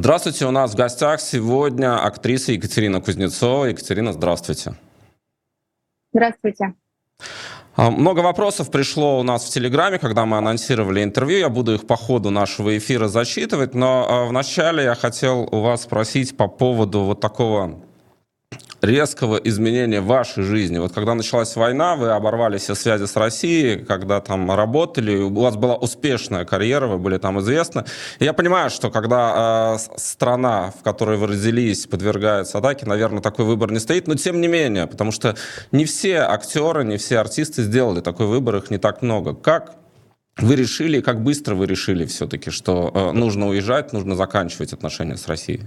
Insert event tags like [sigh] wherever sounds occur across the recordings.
Здравствуйте, у нас в гостях сегодня актриса Екатерина Кузнецова. Екатерина, здравствуйте. Здравствуйте. А, много вопросов пришло у нас в Телеграме, когда мы анонсировали интервью. Я буду их по ходу нашего эфира зачитывать, но а, вначале я хотел у вас спросить по поводу вот такого резкого изменения вашей жизни? Вот когда началась война, вы оборвали все связи с Россией, когда там работали, у вас была успешная карьера, вы были там известны. И я понимаю, что когда э, страна, в которой вы родились, подвергается атаке, наверное, такой выбор не стоит, но тем не менее, потому что не все актеры, не все артисты сделали такой выбор, их не так много. Как вы решили, как быстро вы решили все-таки, что э, нужно уезжать, нужно заканчивать отношения с Россией?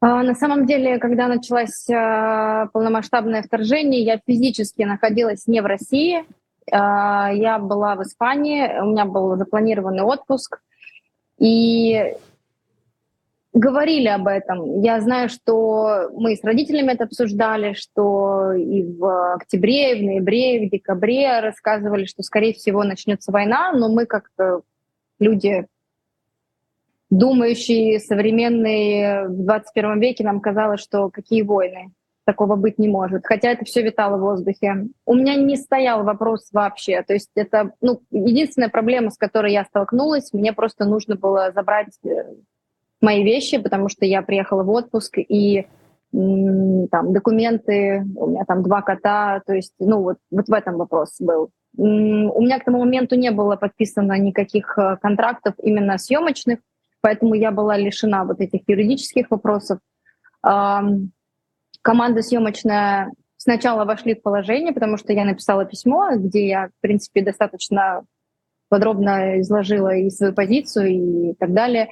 А, на самом деле, когда началось а, полномасштабное вторжение, я физически находилась не в России. А, я была в Испании, у меня был запланированный отпуск. И говорили об этом. Я знаю, что мы с родителями это обсуждали, что и в октябре, и в ноябре, и в декабре рассказывали, что, скорее всего, начнется война, но мы как люди думающие, современные в 21 веке нам казалось, что какие войны, такого быть не может. Хотя это все витало в воздухе. У меня не стоял вопрос вообще. То есть это ну, единственная проблема, с которой я столкнулась. Мне просто нужно было забрать э, мои вещи, потому что я приехала в отпуск, и там документы, у меня там два кота, то есть, ну, вот, вот в этом вопрос был. У меня к тому моменту не было подписано никаких э, контрактов именно съемочных, Поэтому я была лишена вот этих юридических вопросов. Команда съемочная сначала вошли в положение, потому что я написала письмо, где я, в принципе, достаточно подробно изложила и свою позицию и так далее.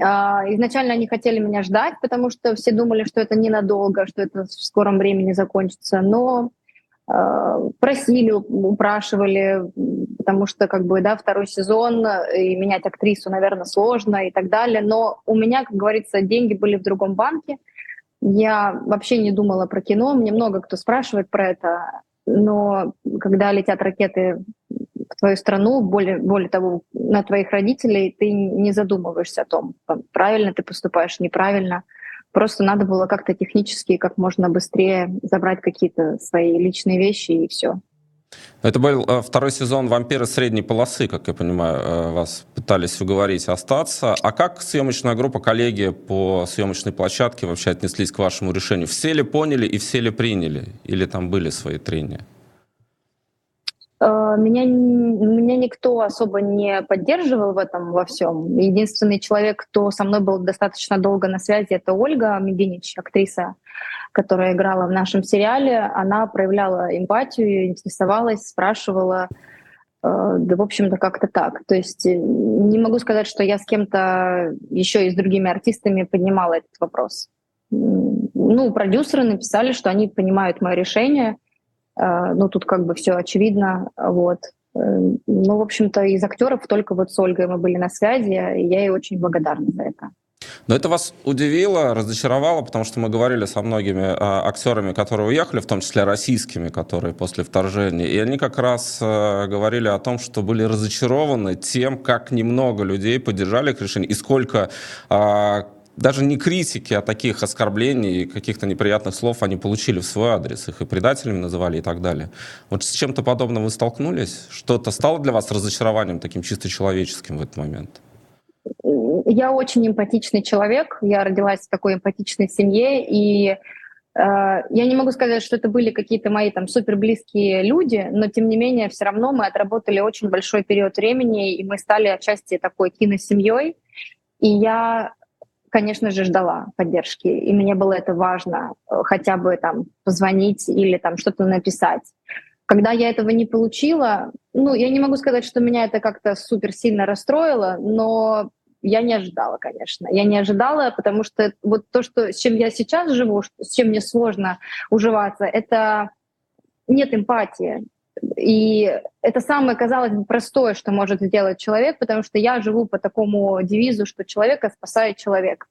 А, изначально они хотели меня ждать, потому что все думали, что это ненадолго, что это в скором времени закончится. Но просили, упрашивали, потому что как бы да второй сезон и менять актрису, наверное, сложно и так далее. Но у меня, как говорится, деньги были в другом банке. Я вообще не думала про кино. Мне много кто спрашивает про это, но когда летят ракеты в твою страну, более, более того, на твоих родителей, ты не задумываешься о том, правильно ты поступаешь, неправильно. Просто надо было как-то технически, как можно быстрее забрать какие-то свои личные вещи и все. Это был э, второй сезон «Вампиры средней полосы», как я понимаю, э, вас пытались уговорить остаться. А как съемочная группа, коллеги по съемочной площадке вообще отнеслись к вашему решению? Все ли поняли и все ли приняли? Или там были свои трения? Э, меня, меня никто особо не поддерживал в этом во всем. Единственный человек, кто со мной был достаточно долго на связи, это Ольга Мединич, актриса, которая играла в нашем сериале. Она проявляла эмпатию, интересовалась, спрашивала. Э, да, в общем-то, как-то так. То есть э, не могу сказать, что я с кем-то еще и с другими артистами поднимала этот вопрос. Ну, продюсеры написали, что они понимают мое решение — ну, тут как бы все очевидно, вот. Э, ну, в общем-то, из актеров только вот с Ольгой мы были на связи, и я ей очень благодарна за это. Но это вас удивило, разочаровало, потому что мы говорили со многими а, актерами, которые уехали, в том числе российскими, которые после вторжения, и они как раз а, говорили о том, что были разочарованы тем, как немного людей поддержали их решение, и сколько а, даже не критики, а таких оскорблений и каких-то неприятных слов они получили в свой адрес. Их и предателями называли и так далее. Вот с чем-то подобным вы столкнулись? Что-то стало для вас разочарованием таким чисто человеческим в этот момент? Я очень эмпатичный человек. Я родилась в такой эмпатичной семье. И э, я не могу сказать, что это были какие-то мои там супер близкие люди, но тем не менее все равно мы отработали очень большой период времени, и мы стали отчасти такой киносемьей. И я конечно же, ждала поддержки, и мне было это важно, э, хотя бы там позвонить или там что-то написать. Когда я этого не получила, ну, я не могу сказать, что меня это как-то супер сильно расстроило, но я не ожидала, конечно. Я не ожидала, потому что вот то, что, с чем я сейчас живу, с чем мне сложно уживаться, это нет эмпатии. И это самое, казалось бы, простое, что может сделать человек, потому что я живу по такому девизу, что человека спасает человек.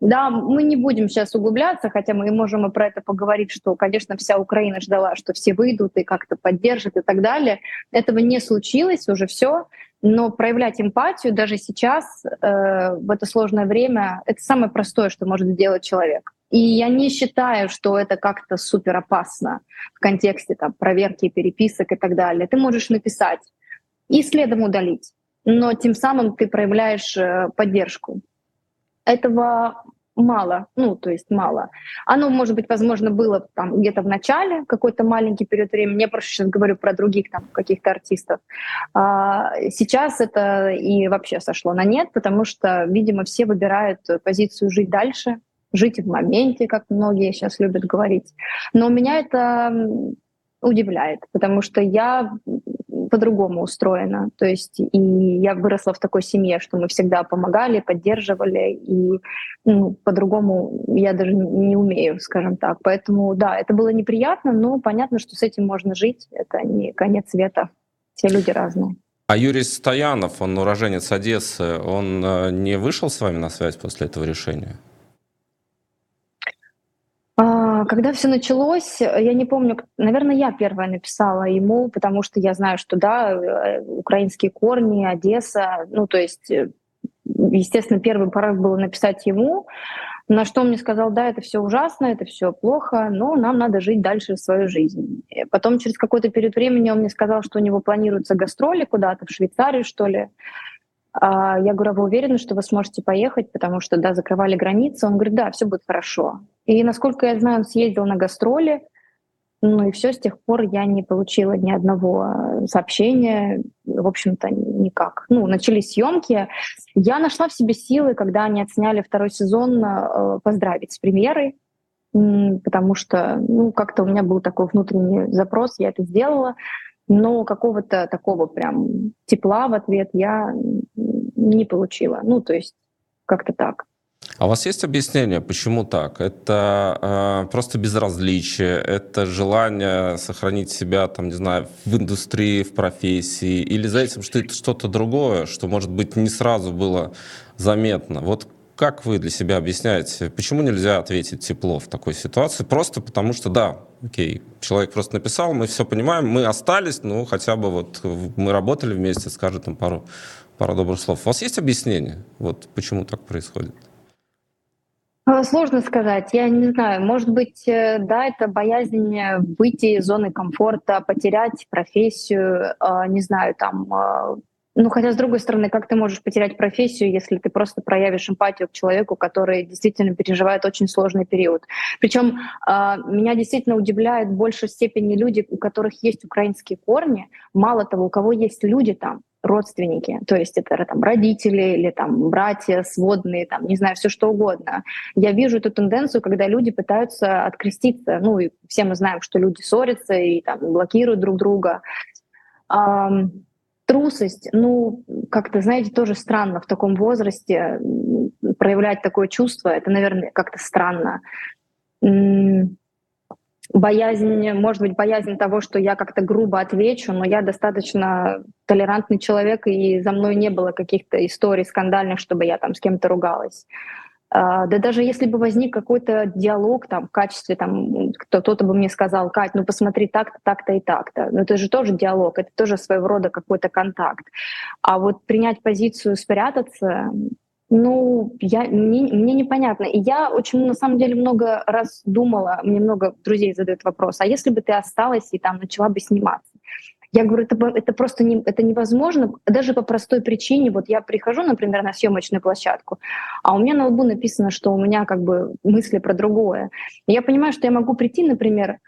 Да, мы не будем сейчас углубляться, хотя мы можем и про это поговорить, что, конечно, вся Украина ждала, что все выйдут и как-то поддержат и так далее. Этого не случилось уже все. Но проявлять эмпатию даже сейчас, э, в это сложное время, это самое простое, что может сделать человек. И я не считаю, что это как-то супер опасно в контексте там, проверки переписок и так далее. Ты можешь написать и следом удалить, но тем самым ты проявляешь э, поддержку. Этого мало, ну, то есть мало. Оно, может быть, возможно, было там где-то в начале, какой-то маленький период времени. Я просто сейчас говорю про других там каких-то артистов. А сейчас это и вообще сошло на нет, потому что, видимо, все выбирают позицию жить дальше, жить в моменте, как многие сейчас любят говорить. Но меня это удивляет, потому что я по-другому устроена. То есть и я выросла в такой семье, что мы всегда помогали, поддерживали, и ну, по-другому я даже не умею, скажем так. Поэтому да, это было неприятно, но понятно, что с этим можно жить. Это не конец света. Все люди разные. А Юрий Стоянов, он уроженец Одессы, он э, не вышел с вами на связь после этого решения? А, когда все началось, я не помню, наверное, я первая написала ему, потому что я знаю, что да, э, украинские корни, Одесса, ну то есть, э, естественно, первый порыв был написать ему, на что он мне сказал, да, это все ужасно, это все плохо, но нам надо жить дальше свою жизнь. Потом через какой-то период времени он мне сказал, что у него планируются гастроли куда-то в Швейцарию, что ли. А я говорю, а вы уверены, что вы сможете поехать, потому что, да, закрывали границы? Он говорит, да, все будет хорошо. И, насколько я знаю, он съездил на гастроли, ну и все, с тех пор я не получила ни одного сообщения, в общем-то, никак. Ну, начались съемки. Я нашла в себе силы, когда они отсняли второй сезон, э, поздравить с премьерой, потому что, ну, как-то у меня был такой внутренний запрос, я это сделала но какого-то такого прям тепла в ответ я не получила. Ну, то есть как-то так. А у вас есть объяснение, почему так? Это э, просто безразличие, это желание сохранить себя, там, не знаю, в индустрии, в профессии, или за этим что это что-то другое, что, может быть, не сразу было заметно? Вот как вы для себя объясняете, почему нельзя ответить тепло в такой ситуации? Просто потому что, да, окей, человек просто написал, мы все понимаем, мы остались, ну, хотя бы вот мы работали вместе, скажет там пару, пару добрых слов. У вас есть объяснение, вот почему так происходит? А, сложно сказать, я не знаю. Может быть, э, да, это боязнь выйти из зоны комфорта, потерять профессию, а, не знаю, там а, ну, хотя, с другой стороны, как ты можешь потерять профессию, если ты просто проявишь эмпатию к человеку, который действительно переживает очень сложный период. Причем э, меня действительно удивляет в большей степени люди, у которых есть украинские корни. Мало того, у кого есть люди там, родственники, то есть это там родители или там братья сводные, там не знаю, все что угодно. Я вижу эту тенденцию, когда люди пытаются откреститься. Ну и все мы знаем, что люди ссорятся и там блокируют друг друга. Трусость, ну, как-то, знаете, тоже странно в таком возрасте проявлять такое чувство. Это, наверное, как-то странно. Боязнь, может быть, боязнь того, что я как-то грубо отвечу, но я достаточно толерантный человек, и за мной не было каких-то историй скандальных, чтобы я там с кем-то ругалась. А, да даже если бы возник какой-то диалог там в качестве, там, кто-то бы мне сказал, Кать, ну посмотри так-то, так-то и так-то. Но это же тоже диалог, это тоже своего рода какой-то контакт. А вот принять позицию спрятаться, ну, я, мне, мне непонятно. И я очень, на самом деле, много раз думала, мне много друзей задают вопрос, а если бы ты осталась и там начала бы сниматься? Я говорю, это, это просто не, это невозможно, даже по простой причине. Вот я прихожу, например, на съемочную площадку, а у меня на лбу написано, что у меня как бы мысли про другое. И я понимаю, что я могу прийти, например,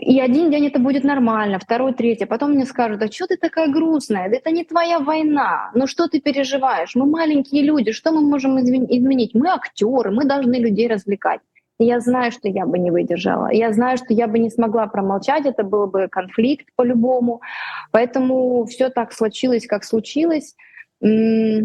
и один день это будет нормально, второй, третий. А потом мне скажут, а что ты такая грустная? Это не твоя война. Ну что ты переживаешь? Мы маленькие люди, что мы можем изменить? Мы актеры, мы должны людей развлекать. Я знаю, что я бы не выдержала. Я знаю, что я бы не смогла промолчать, это был бы конфликт по-любому. Поэтому все так случилось, как случилось. Я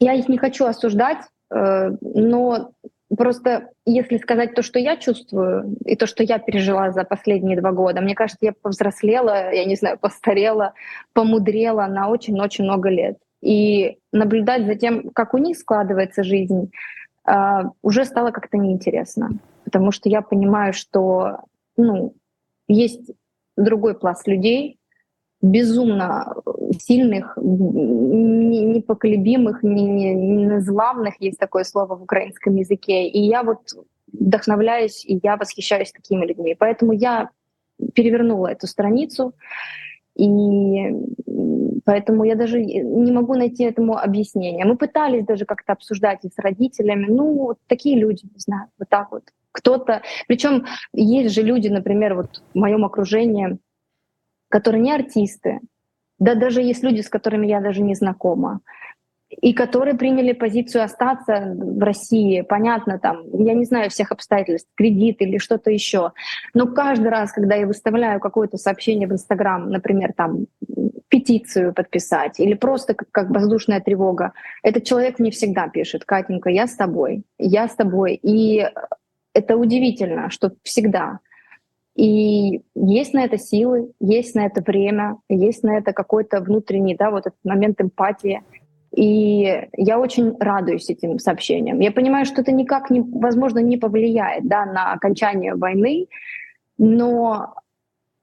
их не хочу осуждать, э, но просто если сказать то, что я чувствую, и то, что я пережила за последние два года, мне кажется, я повзрослела, я не знаю, постарела, помудрела на очень-очень много лет. И наблюдать за тем, как у них складывается жизнь, а, уже стало как-то неинтересно, потому что я понимаю, что ну, есть другой пласт людей, безумно сильных, непоколебимых, незламных, есть такое слово в украинском языке. И я вот вдохновляюсь, и я восхищаюсь такими людьми. Поэтому я перевернула эту страницу, и поэтому я даже не могу найти этому объяснение. Мы пытались даже как-то обсуждать и с родителями. Ну, вот такие люди, не знаю, вот так вот. Кто-то... Причем есть же люди, например, вот в моем окружении, которые не артисты, да даже есть люди, с которыми я даже не знакома, и которые приняли позицию остаться в России. Понятно, там, я не знаю всех обстоятельств, кредит или что-то еще. Но каждый раз, когда я выставляю какое-то сообщение в Инстаграм, например, там, петицию подписать или просто как, как воздушная тревога, этот человек мне всегда пишет, Катенька, я с тобой, я с тобой. И это удивительно, что всегда. И есть на это силы, есть на это время, есть на это какой-то внутренний, да, вот этот момент эмпатии. И я очень радуюсь этим сообщениям. Я понимаю, что это никак, не, возможно, не повлияет да, на окончание войны, но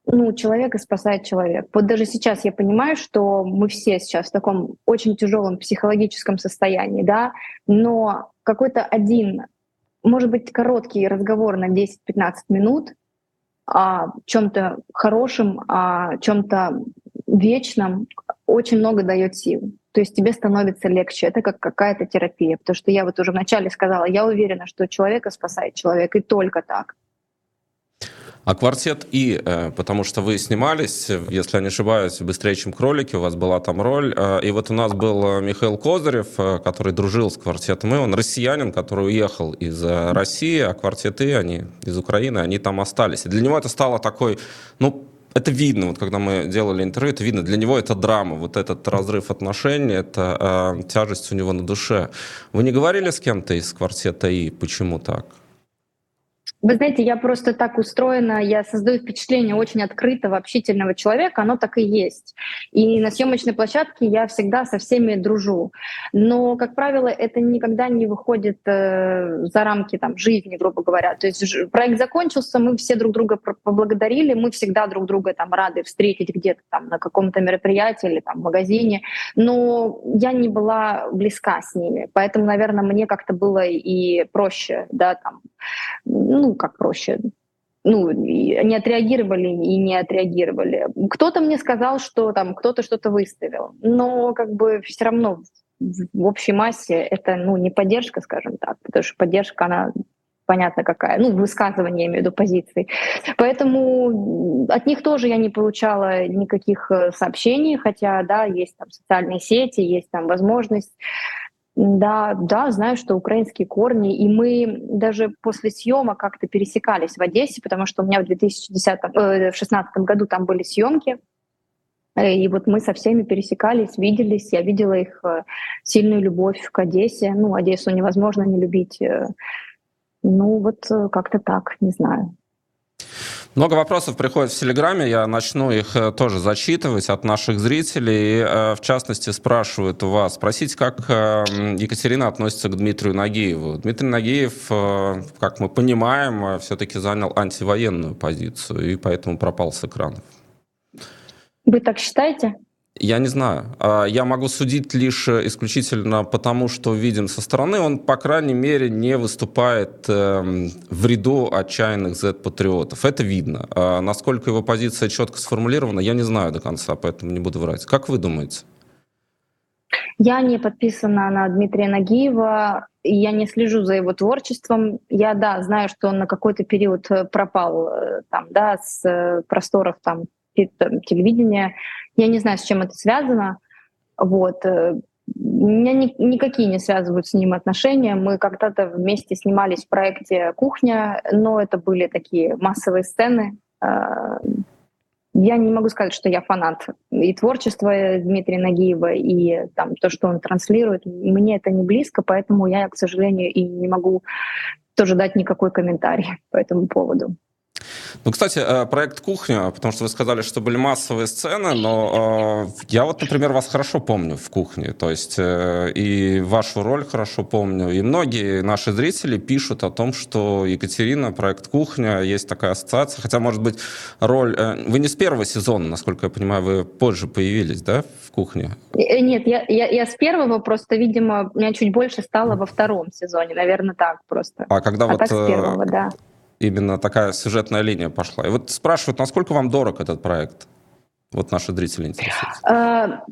ну, человека спасает человек. Вот даже сейчас я понимаю, что мы все сейчас в таком очень тяжелом психологическом состоянии, да, но какой-то один, может быть, короткий разговор на 10-15 минут о чем-то хорошем, о чем-то вечном очень много дает сил. То есть тебе становится легче. Это как какая-то терапия. Потому что я вот уже вначале сказала, я уверена, что человека спасает человек, и только так. А квартет И, э, потому что вы снимались, если я не ошибаюсь, «Быстрее, чем кролики», у вас была там роль. Э, и вот у нас был Михаил Козырев, э, который дружил с квартетом И. Он россиянин, который уехал из России, а квартет И, они из Украины, они там остались. И для него это стало такой, ну, это видно, вот когда мы делали интервью, это видно. Для него это драма, вот этот разрыв отношений, это э, тяжесть у него на душе. Вы не говорили с кем-то из квартета И, почему так? Вы знаете, я просто так устроена, я создаю впечатление очень открытого, общительного человека, оно так и есть. И на съемочной площадке я всегда со всеми дружу. Но, как правило, это никогда не выходит э, за рамки там, жизни, грубо говоря. То есть проект закончился, мы все друг друга поблагодарили, мы всегда друг друга там рады встретить где-то там на каком-то мероприятии или там в магазине. Но я не была близка с ними, поэтому, наверное, мне как-то было и проще, да, там, ну, как проще, ну, не отреагировали и не отреагировали. Кто-то мне сказал, что там кто-то что-то выставил, но как бы все равно в общей массе это, ну, не поддержка, скажем так, потому что поддержка, она понятно какая, ну, высказывание, я имею в виду, позиций. Поэтому от них тоже я не получала никаких э, сообщений, хотя, да, есть там социальные сети, есть там возможность да, да, знаю, что украинские корни, и мы даже после съемок как-то пересекались в Одессе, потому что у меня в 2010, э, в 16 году там были съемки, э, и вот мы со всеми пересекались, виделись, я видела их э, сильную любовь к Одессе. Ну, Одессу невозможно не любить. Э, ну, вот как-то так, не знаю. Много вопросов приходит в Телеграме, я начну их э, тоже зачитывать от наших зрителей. Э, в частности, спрашивают у вас, спросите, как э, Екатерина относится к Дмитрию Нагиеву. Дмитрий Нагиев, как мы понимаем, все-таки занял антивоенную позицию и поэтому пропал с экранов. Вы так считаете? Я не знаю. А, я могу судить лишь э, исключительно потому, что видим со стороны. Он, по крайней мере, не выступает эм, в ряду отчаянных Z-патриотов. Это видно. А насколько его позиция четко сформулирована, я не знаю до конца, поэтому не буду врать. Как вы думаете? Я не подписана на Дмитрия Нагиева, я не слежу за его творчеством. Я, да, знаю, что он на какой-то период э, пропал э, там, да, с просторов там, телевидения я не знаю, с чем это связано. Вот. Э, меня ни, никакие не связывают с ним отношения. Мы когда-то вместе снимались в проекте «Кухня», но это были такие массовые сцены. Э, я не могу сказать, что я фанат и творчества Дмитрия Нагиева, и там, то, что он транслирует. Мне это не близко, поэтому я, к сожалению, и не могу тоже дать никакой комментарий [laughs] по этому поводу. Ну, кстати, э, проект «Кухня», потому что вы сказали, что были массовые сцены, но э, я вот, например, вас хорошо помню в «Кухне», то есть э, и вашу роль хорошо помню, и многие наши зрители пишут о том, что Екатерина, проект «Кухня», есть такая ассоциация, хотя, может быть, роль... Э, вы не с первого сезона, насколько я понимаю, вы позже появились, да, в «Кухне»? Э, нет, я, я, я с первого, просто, видимо, у меня чуть больше стало во втором сезоне, наверное, так просто. А когда а вот... так с первого, да именно такая сюжетная линия пошла. И вот спрашивают, насколько вам дорог этот проект? Вот наши зрители интересуются. А,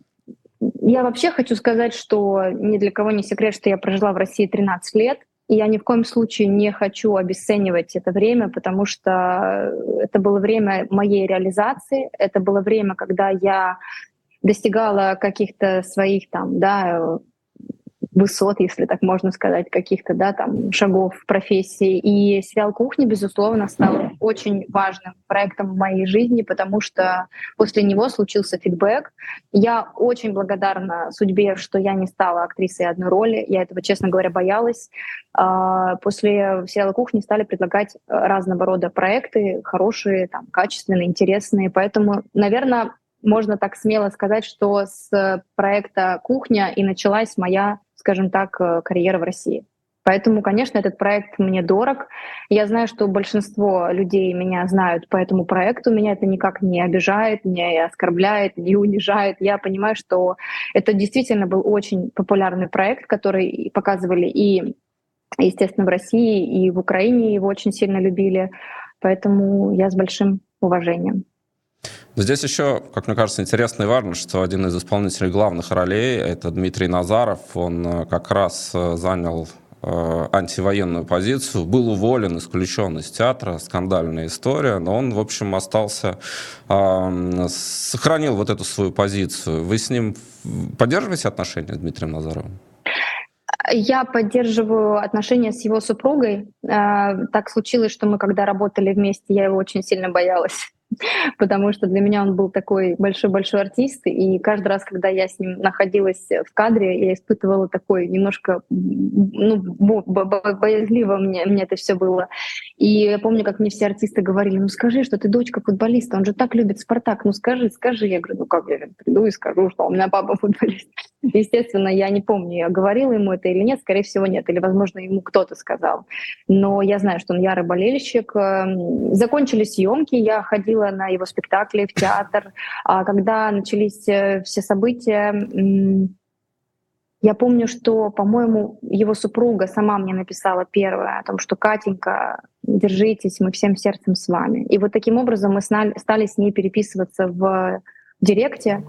я вообще хочу сказать, что ни для кого не секрет, что я прожила в России 13 лет, и я ни в коем случае не хочу обесценивать это время, потому что это было время моей реализации, это было время, когда я достигала каких-то своих там, да, высот, если так можно сказать, каких-то да, там, шагов в профессии. И сериал «Кухня», безусловно, стал очень важным проектом в моей жизни, потому что после него случился фидбэк. Я очень благодарна судьбе, что я не стала актрисой одной роли. Я этого, честно говоря, боялась. А, после сериала «Кухня» стали предлагать разного рода проекты, хорошие, там, качественные, интересные. Поэтому, наверное, можно так смело сказать, что с проекта «Кухня» и началась моя скажем так, э, карьера в России. Поэтому, конечно, этот проект мне дорог. Я знаю, что большинство людей меня знают по этому проекту. Меня это никак не обижает, не оскорбляет, не унижает. Я понимаю, что это действительно был очень популярный проект, который показывали и, естественно, в России, и в Украине его очень сильно любили. Поэтому я с большим уважением. Здесь еще, как мне кажется, интересно и важно, что один из исполнителей главных ролей, это Дмитрий Назаров, он э, как раз э, занял э, антивоенную позицию, был уволен, исключен из театра, скандальная история, но он, в общем, остался, сохранил вот эту свою позицию. Вы с ним поддерживаете отношения с Дмитрием Назаровым? Я поддерживаю отношения с его супругой. Так случилось, что мы, когда работали вместе, я его очень сильно боялась. [laughs] потому что для меня он был такой большой-большой артист, и каждый раз, когда я с ним находилась в кадре, я испытывала такой немножко, ну, боязливо мне, мне это все было. И я помню, как мне все артисты говорили, ну скажи, что ты дочка футболиста, он же так любит «Спартак», ну скажи, скажи. Я говорю, ну как я приду и скажу, что у меня папа [laughs] футболист. Естественно, я не помню, я говорила ему это или нет, скорее всего нет, или, возможно, ему кто-то сказал. Но я знаю, что он ярый болельщик. Эм, закончили съемки, я ходила на его спектакли в театр. А когда начались э, все события, я помню, что, по-моему, его супруга сама мне написала первое о том, что «Катенька, держитесь, мы всем сердцем с вами». И вот таким образом мы стали с ней переписываться в директе.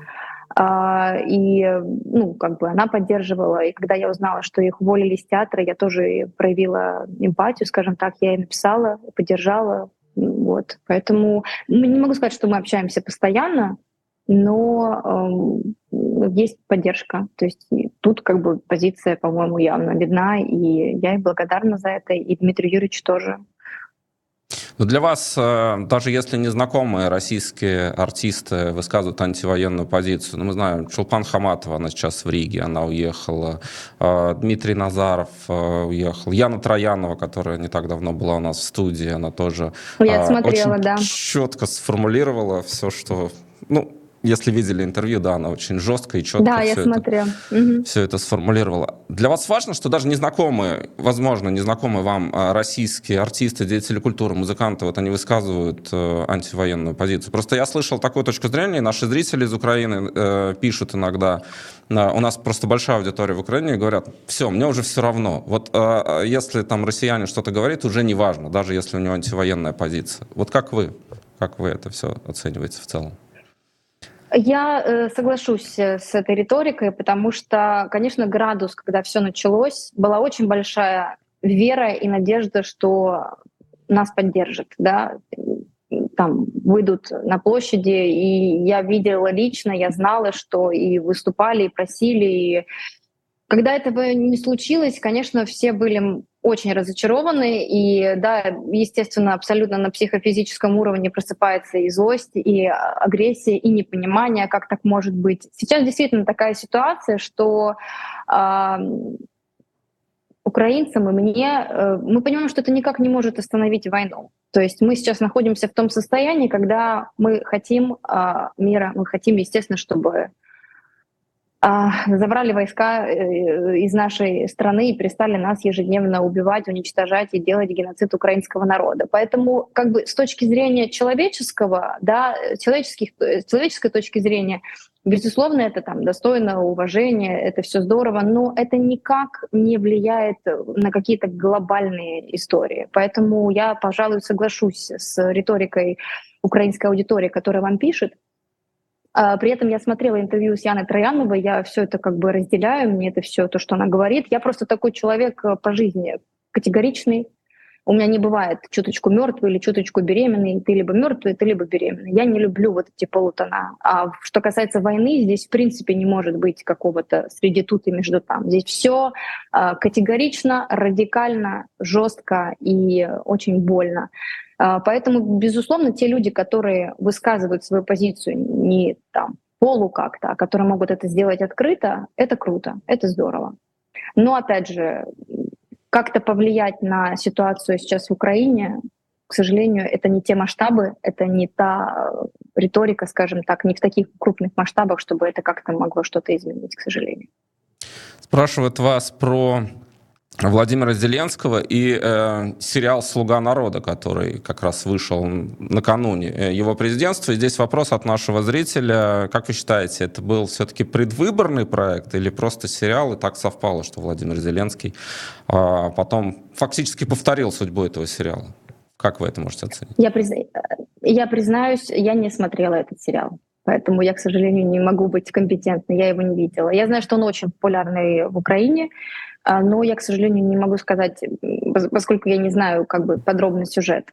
А, и ну, как бы она поддерживала. И когда я узнала, что их уволили из театра, я тоже проявила эмпатию, скажем так, я ей написала, поддержала. Вот. Поэтому не могу сказать, что мы общаемся постоянно, но э, есть поддержка. То есть тут как бы позиция, по-моему, явно видна, и я ей благодарна за это, и Дмитрию Юрьевичу тоже. Но для вас, э, даже если незнакомые российские артисты высказывают антивоенную позицию, ну, мы знаем, Чулпан Хаматова, она сейчас в Риге, она уехала, э, Дмитрий Назаров э, уехал, Яна Троянова, которая не так давно была у нас в студии, она тоже Я смотрела, очень да. четко сформулировала все, что... Ну, если видели интервью, да, она очень жестко и четко да, все, я это, смотрю. Угу. все это сформулировала. Для вас важно, что даже незнакомые, возможно, незнакомые вам а, российские артисты, деятели культуры, музыканты, вот они высказывают э, антивоенную позицию. Просто я слышал такую точку зрения, наши зрители из Украины э, пишут иногда, э, у нас просто большая аудитория в Украине, и говорят, все, мне уже все равно. Вот э, если там россияне что-то говорит, уже не важно, даже если у него антивоенная позиция. Вот как вы? Как вы это все оцениваете в целом? Я э, соглашусь э, с этой риторикой, потому что, конечно, градус, когда все началось, была очень большая вера и надежда, что нас поддержат, да, там выйдут на площади, и я видела лично, я знала, что и выступали, и просили, и когда этого не случилось, конечно, все были очень разочарованы, и да, естественно, абсолютно на психофизическом уровне просыпается и злость, и агрессия, и непонимание, как так может быть. Сейчас действительно такая ситуация, что э, украинцам и мне, э, мы понимаем, что это никак не может остановить войну. То есть мы сейчас находимся в том состоянии, когда мы хотим э, мира, мы хотим, естественно, чтобы забрали войска э, из нашей страны и перестали нас ежедневно убивать, уничтожать и делать геноцид украинского народа. Поэтому как бы с точки зрения человеческого, да, человеческих, с человеческой точки зрения, безусловно, это там достойно уважения, это все здорово, но это никак не влияет на какие-то глобальные истории. Поэтому я, пожалуй, соглашусь с риторикой украинской аудитории, которая вам пишет, а, при этом я смотрела интервью с Яной Трояновой, я все это как бы разделяю, мне это все то, что она говорит. Я просто такой человек э, по жизни, категоричный. У меня не бывает чуточку мертвый или чуточку беременный. Ты либо мертвый, ты либо беременный. Я не люблю вот эти полутона. А что касается войны, здесь в принципе не может быть какого-то среди тут и между там. Здесь все а, категорично, радикально, жестко и очень больно. А, поэтому, безусловно, те люди, которые высказывают свою позицию не там полу как-то, а которые могут это сделать открыто, это круто, это здорово. Но, опять же, как-то повлиять на ситуацию сейчас в Украине, к сожалению, это не те масштабы, это не та риторика, скажем так, не в таких крупных масштабах, чтобы это как-то могло что-то изменить, к сожалению. Спрашивают вас про Владимира Зеленского и э, сериал «Слуга народа», который как раз вышел накануне э, его президентства. И здесь вопрос от нашего зрителя. Как вы считаете, это был все-таки предвыборный проект или просто сериал, и так совпало, что Владимир Зеленский э, потом фактически повторил судьбу этого сериала? Как вы это можете оценить? Я, призна... я признаюсь, я не смотрела этот сериал. Поэтому я, к сожалению, не могу быть компетентной, я его не видела. Я знаю, что он очень популярный в Украине, но я, к сожалению, не могу сказать, поскольку я не знаю как бы подробный сюжет.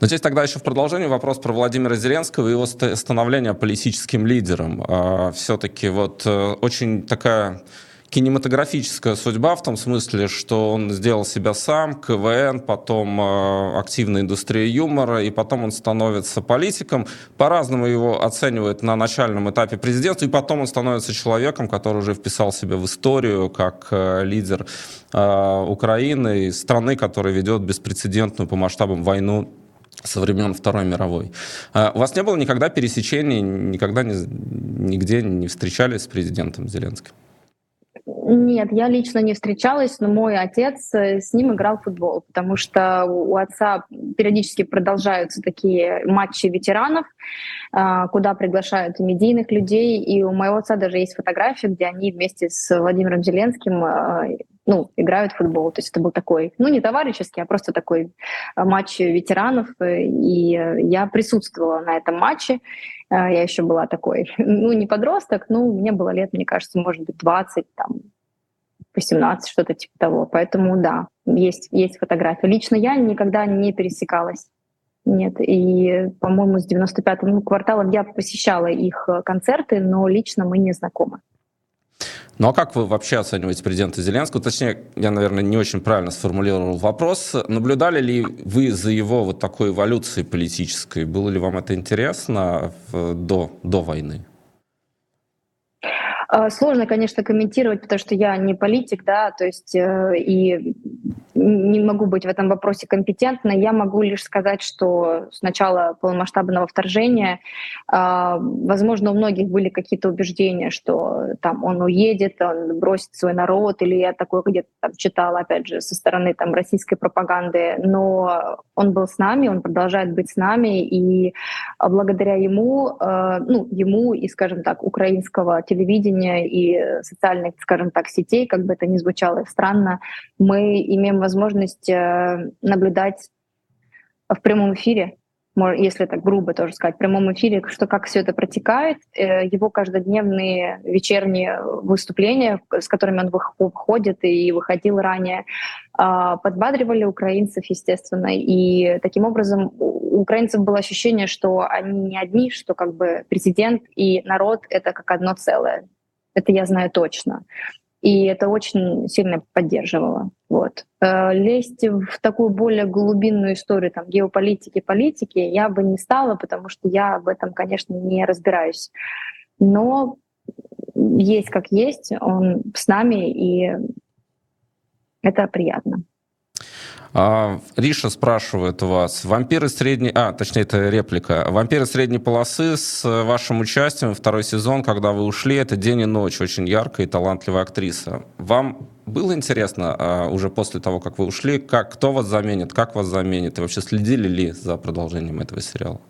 Но здесь тогда еще в продолжении вопрос про Владимира Зеленского и его становление политическим лидером. А, Все-таки вот э, очень такая кинематографическая судьба в том смысле, что он сделал себя сам, КВН, потом э, активная индустрия юмора, и потом он становится политиком. По-разному его оценивают на начальном этапе президентства, и потом он становится человеком, который уже вписал себя в историю как э, лидер э, Украины, страны, которая ведет беспрецедентную по масштабам войну со времен Второй мировой. А у вас не было никогда пересечений, никогда не, нигде не встречались с президентом Зеленским? Нет, я лично не встречалась, но мой отец э, с ним играл в футбол, потому что у отца периодически продолжаются такие матчи ветеранов, а, куда приглашают медийных людей. И у моего отца даже есть фотография, где они вместе с Владимиром Зеленским а, ну, играют в футбол. То есть это был такой, ну, не товарищеский, а просто такой а, матч ветеранов. И я присутствовала на этом матче. Я еще была такой, [laughs] ну, не подросток, ну, мне было лет, мне кажется, может быть, 20, там, 18, что-то типа того. Поэтому да, есть, есть фотография. Лично я никогда не пересекалась. Нет, и, по-моему, с 95-м ну, кварталом я посещала их э, концерты, но лично мы не знакомы. Ну а как вы вообще оцениваете президента Зеленского? Точнее, я, наверное, не очень правильно сформулировал вопрос. Наблюдали ли вы за его вот такой эволюцией политической? Было ли вам это интересно до, до войны? А, сложно, конечно, комментировать, потому что я не политик, да, то есть э, и не могу быть в этом вопросе компетентной. Я могу лишь сказать, что с начала полномасштабного вторжения, э, возможно, у многих были какие-то убеждения, что там он уедет, он бросит свой народ, или я такое где-то там читала, опять же, со стороны там российской пропаганды, но он был с нами, он продолжает быть с нами, и благодаря ему, ну, ему и, скажем так, украинского телевидения и социальных, скажем так, сетей, как бы это ни звучало странно, мы имеем возможность э, наблюдать в прямом эфире, если так грубо тоже сказать, в прямом эфире, что как все это протекает, э, его каждодневные вечерние выступления, с которыми он выходит и выходил ранее, а, подбадривали украинцев, естественно, и таким образом у украинцев было ощущение, что они не одни, что как бы президент и народ — это как одно целое. Это я знаю точно. И это очень сильно поддерживало. Вот. Э, лезть в такую более глубинную историю там, геополитики, политики я бы не стала, потому что я в этом, конечно, не разбираюсь. Но есть как есть, он с нами, и это приятно. А, Риша спрашивает вас, вампиры средней... А, точнее, это реплика. Вампиры средней полосы с вашим участием второй сезон, когда вы ушли, это день и ночь, очень яркая и талантливая актриса. Вам было интересно а, уже после того, как вы ушли, как, кто вас заменит, как вас заменит, и вообще следили ли за продолжением этого сериала?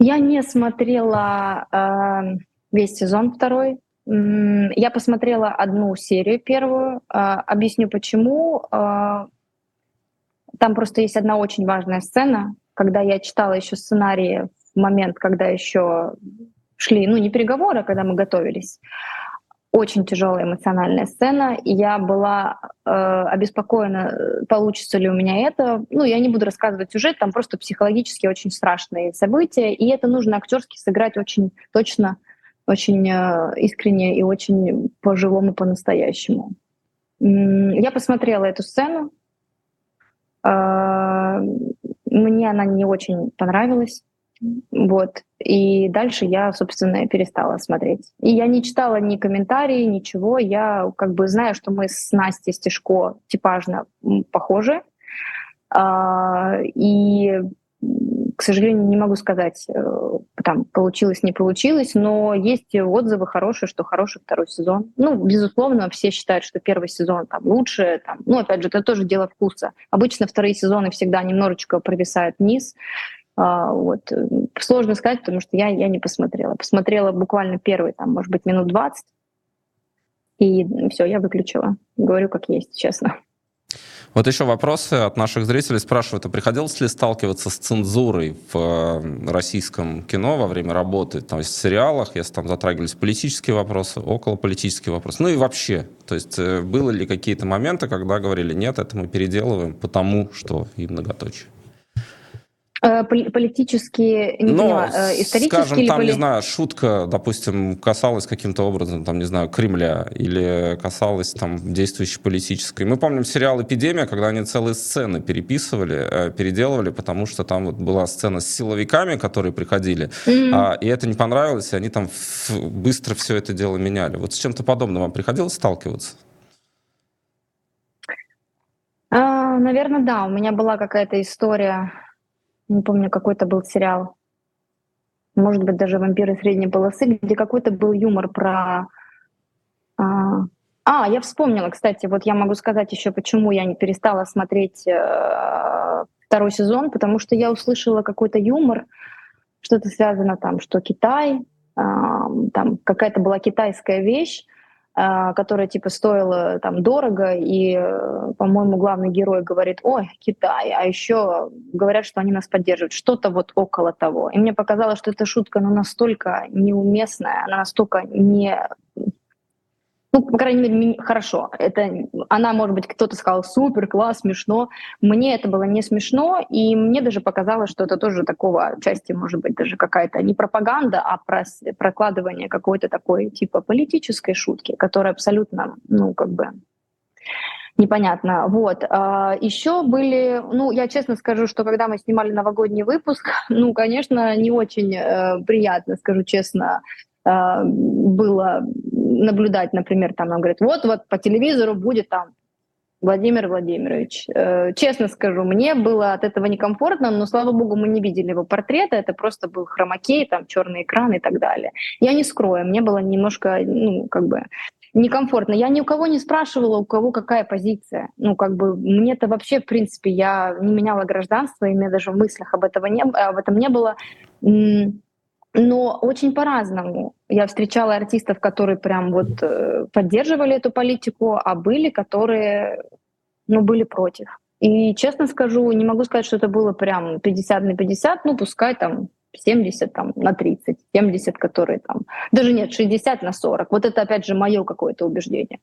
Я не смотрела э, весь сезон второй. Я посмотрела одну серию первую. Э, объясню почему. Э, там просто есть одна очень важная сцена, когда я читала еще сценарии в момент, когда еще шли, ну не переговоры, а когда мы готовились очень тяжелая эмоциональная сцена, я была э, обеспокоена, получится ли у меня это. Ну, я не буду рассказывать сюжет, там просто психологически очень страшные события, и это нужно актерски сыграть очень точно, очень э, искренне и очень по-живому, по-настоящему. Я посмотрела эту сцену, э, мне она не очень понравилась. Вот. И дальше я, собственно, перестала смотреть. И я не читала ни комментарии, ничего. Я как бы знаю, что мы с Настей Стешко типажно похожи. А, и, к сожалению, не могу сказать, э, там, получилось, не получилось, но есть отзывы хорошие, что хороший второй сезон. Ну, безусловно, все считают, что первый сезон там лучше. Там, ну, опять же, это тоже дело вкуса. Обычно вторые сезоны всегда немножечко провисают вниз. А, вот. Сложно сказать, потому что я, я не посмотрела. Посмотрела буквально первый, там, может быть, минут 20, и все, я выключила. Говорю, как есть, честно. Вот еще вопросы от наших зрителей спрашивают, а приходилось ли сталкиваться с цензурой в э, российском кино во время работы, то есть в сериалах, если там затрагивались политические вопросы, около политические вопросы, ну и вообще, то есть э, было ли какие-то моменты, когда говорили, нет, это мы переделываем, потому что и многоточие? Э, политические, не Но, поняла, э, исторические скажем, там, были... не знаю, шутка, допустим, касалась каким-то образом, там, не знаю, Кремля или касалась там действующей политической. Мы помним сериал «Эпидемия», когда они целые сцены переписывали, э, переделывали, потому что там вот была сцена с силовиками, которые приходили, mm-hmm. а, и это не понравилось, и они там быстро все это дело меняли. Вот с чем-то подобным вам приходилось сталкиваться? А, наверное, да. У меня была какая-то история не помню, какой-то был сериал, может быть, даже «Вампиры средней полосы», где какой-то был юмор про... А, а, я вспомнила, кстати, вот я могу сказать еще, почему я не перестала смотреть э, второй сезон, потому что я услышала какой-то юмор, что-то связано там, что Китай, э, там какая-то была китайская вещь, которая типа стоила там дорого, и, э, по-моему, главный герой говорит, ой, Китай, а еще говорят, что они нас поддерживают, что-то вот около того. И мне показалось, что эта шутка ну, настолько неуместная, она настолько не ну, по крайней мере, хорошо. Это, она, может быть, кто-то сказал супер, класс, смешно. Мне это было не смешно, и мне даже показалось, что это тоже такого части, может быть, даже какая-то не пропаганда, а прос, прокладывание какой-то такой типа политической шутки, которая абсолютно, ну, как бы непонятно. Вот. А, еще были, ну, я честно скажу, что когда мы снимали новогодний выпуск, [laughs] ну, конечно, не очень э, приятно, скажу честно, э, было наблюдать, например, там нам говорят, вот-вот по телевизору будет там Владимир Владимирович. Э, честно скажу, мне было от этого некомфортно, но, слава богу, мы не видели его портрета, это просто был хромакей, там черный экран и так далее. Я не скрою, мне было немножко, ну, как бы некомфортно. Я ни у кого не спрашивала, у кого какая позиция. Ну, как бы мне-то вообще, в принципе, я не меняла гражданство, и мне даже в мыслях об, этого не, об этом не было но очень по-разному. Я встречала артистов, которые прям вот э, поддерживали эту политику, а были, которые, ну, были против. И честно скажу, не могу сказать, что это было прям 50 на 50, ну, пускай там 70 там, на 30, 70, которые там, даже нет, 60 на 40. Вот это, опять же, мое какое-то убеждение.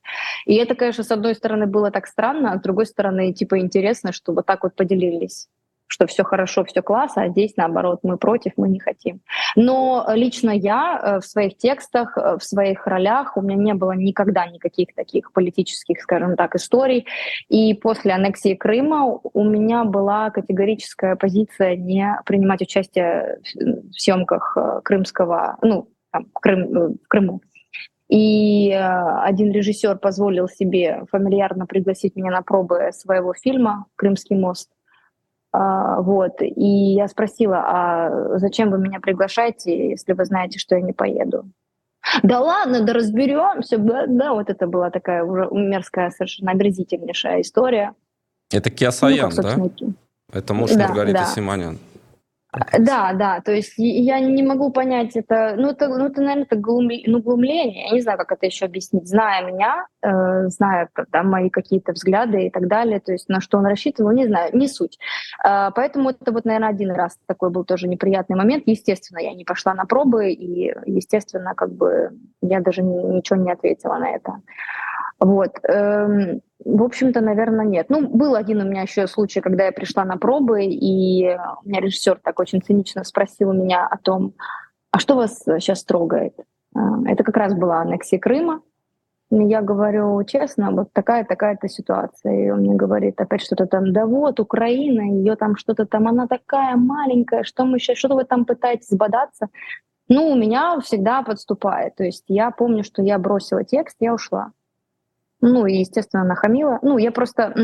И это, конечно, с одной стороны было так странно, а с другой стороны, типа, интересно, что вот так вот поделились что все хорошо, все классно, а здесь наоборот мы против, мы не хотим. Но лично я э, в своих текстах, э, в своих ролях у меня не было никогда никаких таких политических, скажем так, историй. И после аннексии Крыма у меня была категорическая позиция не принимать участие в съемках э, крымского, ну, там, Крым, в Крыму. И один режиссер позволил себе фамильярно пригласить меня на пробы своего фильма «Крымский мост». А, вот. И я спросила, а зачем вы меня приглашаете, если вы знаете, что я не поеду? Да ладно, да разберемся. Да, да, вот это была такая уже мерзкая, совершенно омерзительнейшая история. Это Киасаян, ну, да? Это муж да, Маргариты да. Симонян. Да, да, то есть я не могу понять это, ну это, ну, это наверное, это глум, ну, глумление, я не знаю, как это еще объяснить, зная меня, э, зная да, мои какие-то взгляды и так далее, то есть на что он рассчитывал, не знаю, не суть. Э, поэтому это вот, наверное, один раз такой был тоже неприятный момент. Естественно, я не пошла на пробы, и, естественно, как бы я даже ничего не ответила на это. Вот. Эм, в общем-то, наверное, нет. Ну, был один у меня еще случай, когда я пришла на пробы, и у меня режиссер так очень цинично спросил меня о том, а что вас сейчас трогает? Э, это как раз была аннексия Крыма. Я говорю честно, вот такая-такая-то ситуация. И он мне говорит опять что-то там, да вот, Украина, ее там что-то там, она такая маленькая, что мы сейчас, что вы там пытаетесь сбодаться? Ну, у меня всегда подступает. То есть я помню, что я бросила текст, я ушла. Ну, и, естественно, нахамила. Ну, я просто...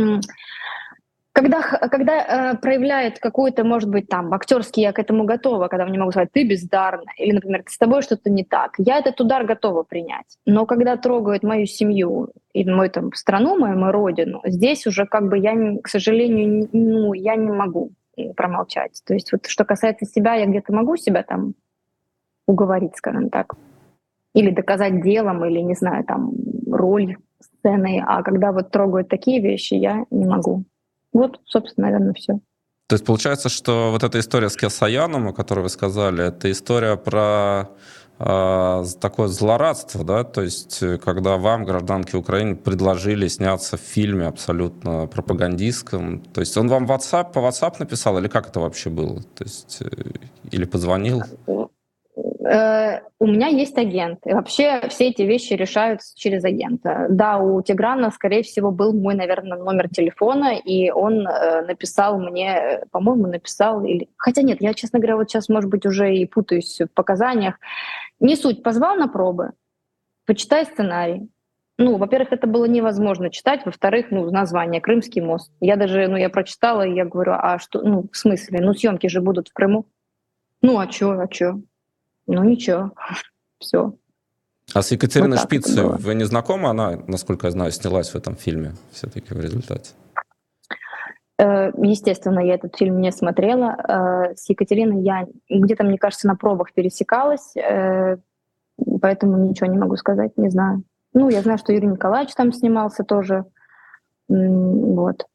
Когда, когда э, проявляет какой-то, может быть, там, актерский, я к этому готова, когда мне могут сказать, ты бездарна, или, например, с тобой что-то не так, я этот удар готова принять. Но когда трогают мою семью и мою там, страну, мою, мою родину, здесь уже как бы я, к сожалению, ну, я не могу промолчать. То есть вот что касается себя, я где-то могу себя там уговорить, скажем так, или доказать делом, или, не знаю, там, роль сценой, а когда вот трогают такие вещи, я не могу. Вот, собственно, наверное, все. То есть получается, что вот эта история с Кесаяном, о которой вы сказали, это история про э, такое злорадство, да, то есть э, когда вам, гражданке Украины, предложили сняться в фильме абсолютно пропагандистском, то есть он вам WhatsApp, по WhatsApp написал или как это вообще было? То есть э, или позвонил? Э, у меня есть агент. И вообще все эти вещи решаются через агента. Да, у Тиграна, скорее всего, был мой, наверное, номер телефона, и он э, написал мне, по-моему, написал, или... хотя нет, я, честно говоря, вот сейчас, может быть, уже и путаюсь в показаниях. Не суть, позвал на пробы, почитай сценарий. Ну, во-первых, это было невозможно читать, во-вторых, ну, название «Крымский мост». Я даже, ну, я прочитала, и я говорю, а что, ну, в смысле, ну, съемки же будут в Крыму. Ну, а чё, а чё? Ну ничего, все. А с Екатериной вот Шпицей вы не знакомы? Она, насколько я знаю, снялась в этом фильме все-таки в результате. Э, естественно, я этот фильм не смотрела. Э, с Екатериной я где-то, мне кажется, на пробах пересекалась, э, поэтому ничего не могу сказать, не знаю. Ну, я знаю, что Юрий Николаевич там снимался тоже. Вот.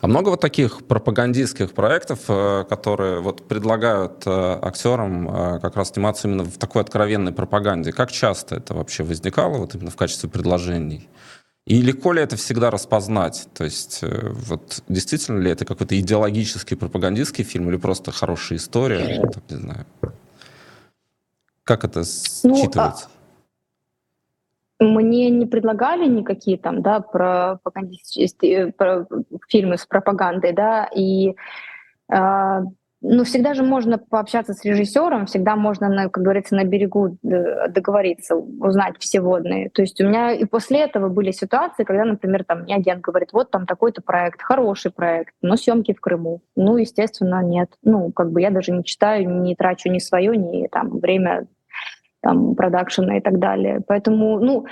А много вот таких пропагандистских проектов, э, которые вот предлагают э, актерам э, как раз сниматься именно в такой откровенной пропаганде? Как часто это вообще возникало вот именно в качестве предложений? И легко ли это всегда распознать? То есть вот действительно ли это какой-то идеологический пропагандистский фильм или просто хорошая история? Так, не знаю. Как это ну, считывается? Ну, мне не предлагали никакие там, да, про, про фильмы с пропагандой, да, и э, ну, всегда же можно пообщаться с режиссером, всегда можно, на, как говорится, на берегу договориться, узнать все водные. То есть у меня и после этого были ситуации, когда, например, там мне агент говорит, вот там такой-то проект, хороший проект, но съемки в Крыму. Ну, естественно, нет. Ну, как бы я даже не читаю, не трачу ни свое, ни там время там, продакшена и так далее. Поэтому, ну,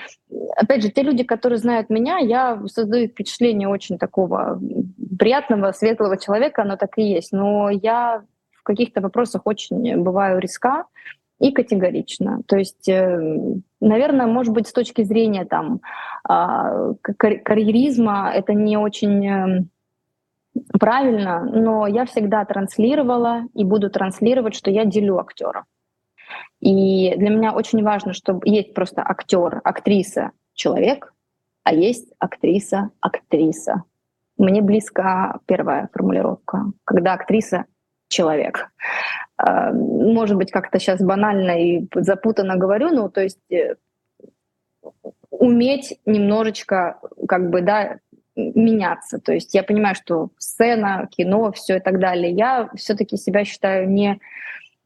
опять же, те люди, которые знают меня, я создаю впечатление очень такого приятного, светлого человека, оно так и есть. Но я в каких-то вопросах очень бываю риска и категорично. То есть, э, наверное, может быть, с точки зрения там а, карьеризма это не очень э, правильно, но я всегда транслировала и буду транслировать, что я делю актеров. И для меня очень важно, чтобы есть просто актер, актриса, человек, а есть актриса, актриса. Мне близка первая формулировка, когда актриса человек. А, может быть, как-то сейчас банально и запутанно говорю, но то есть э, уметь немножечко как бы, да, меняться. То есть я понимаю, что сцена, кино, все и так далее. Я все-таки себя считаю не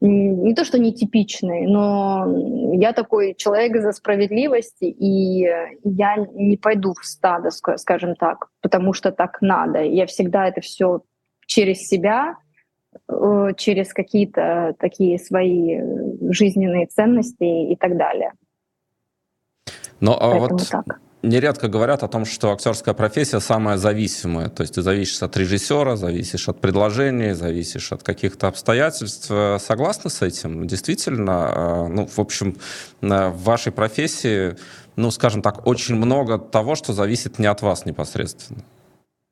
не то, что нетипичный, но я такой человек за справедливость, и я не пойду в стадо, скажем так, потому что так надо. Я всегда это все через себя, э, через какие-то такие свои жизненные ценности и так далее. Но а Поэтому вот так нередко говорят о том, что актерская профессия самая зависимая. То есть ты зависишь от режиссера, зависишь от предложений, зависишь от каких-то обстоятельств. Согласны с этим? Действительно, э, ну, в общем, э, в вашей профессии, ну, скажем так, очень много того, что зависит не от вас непосредственно,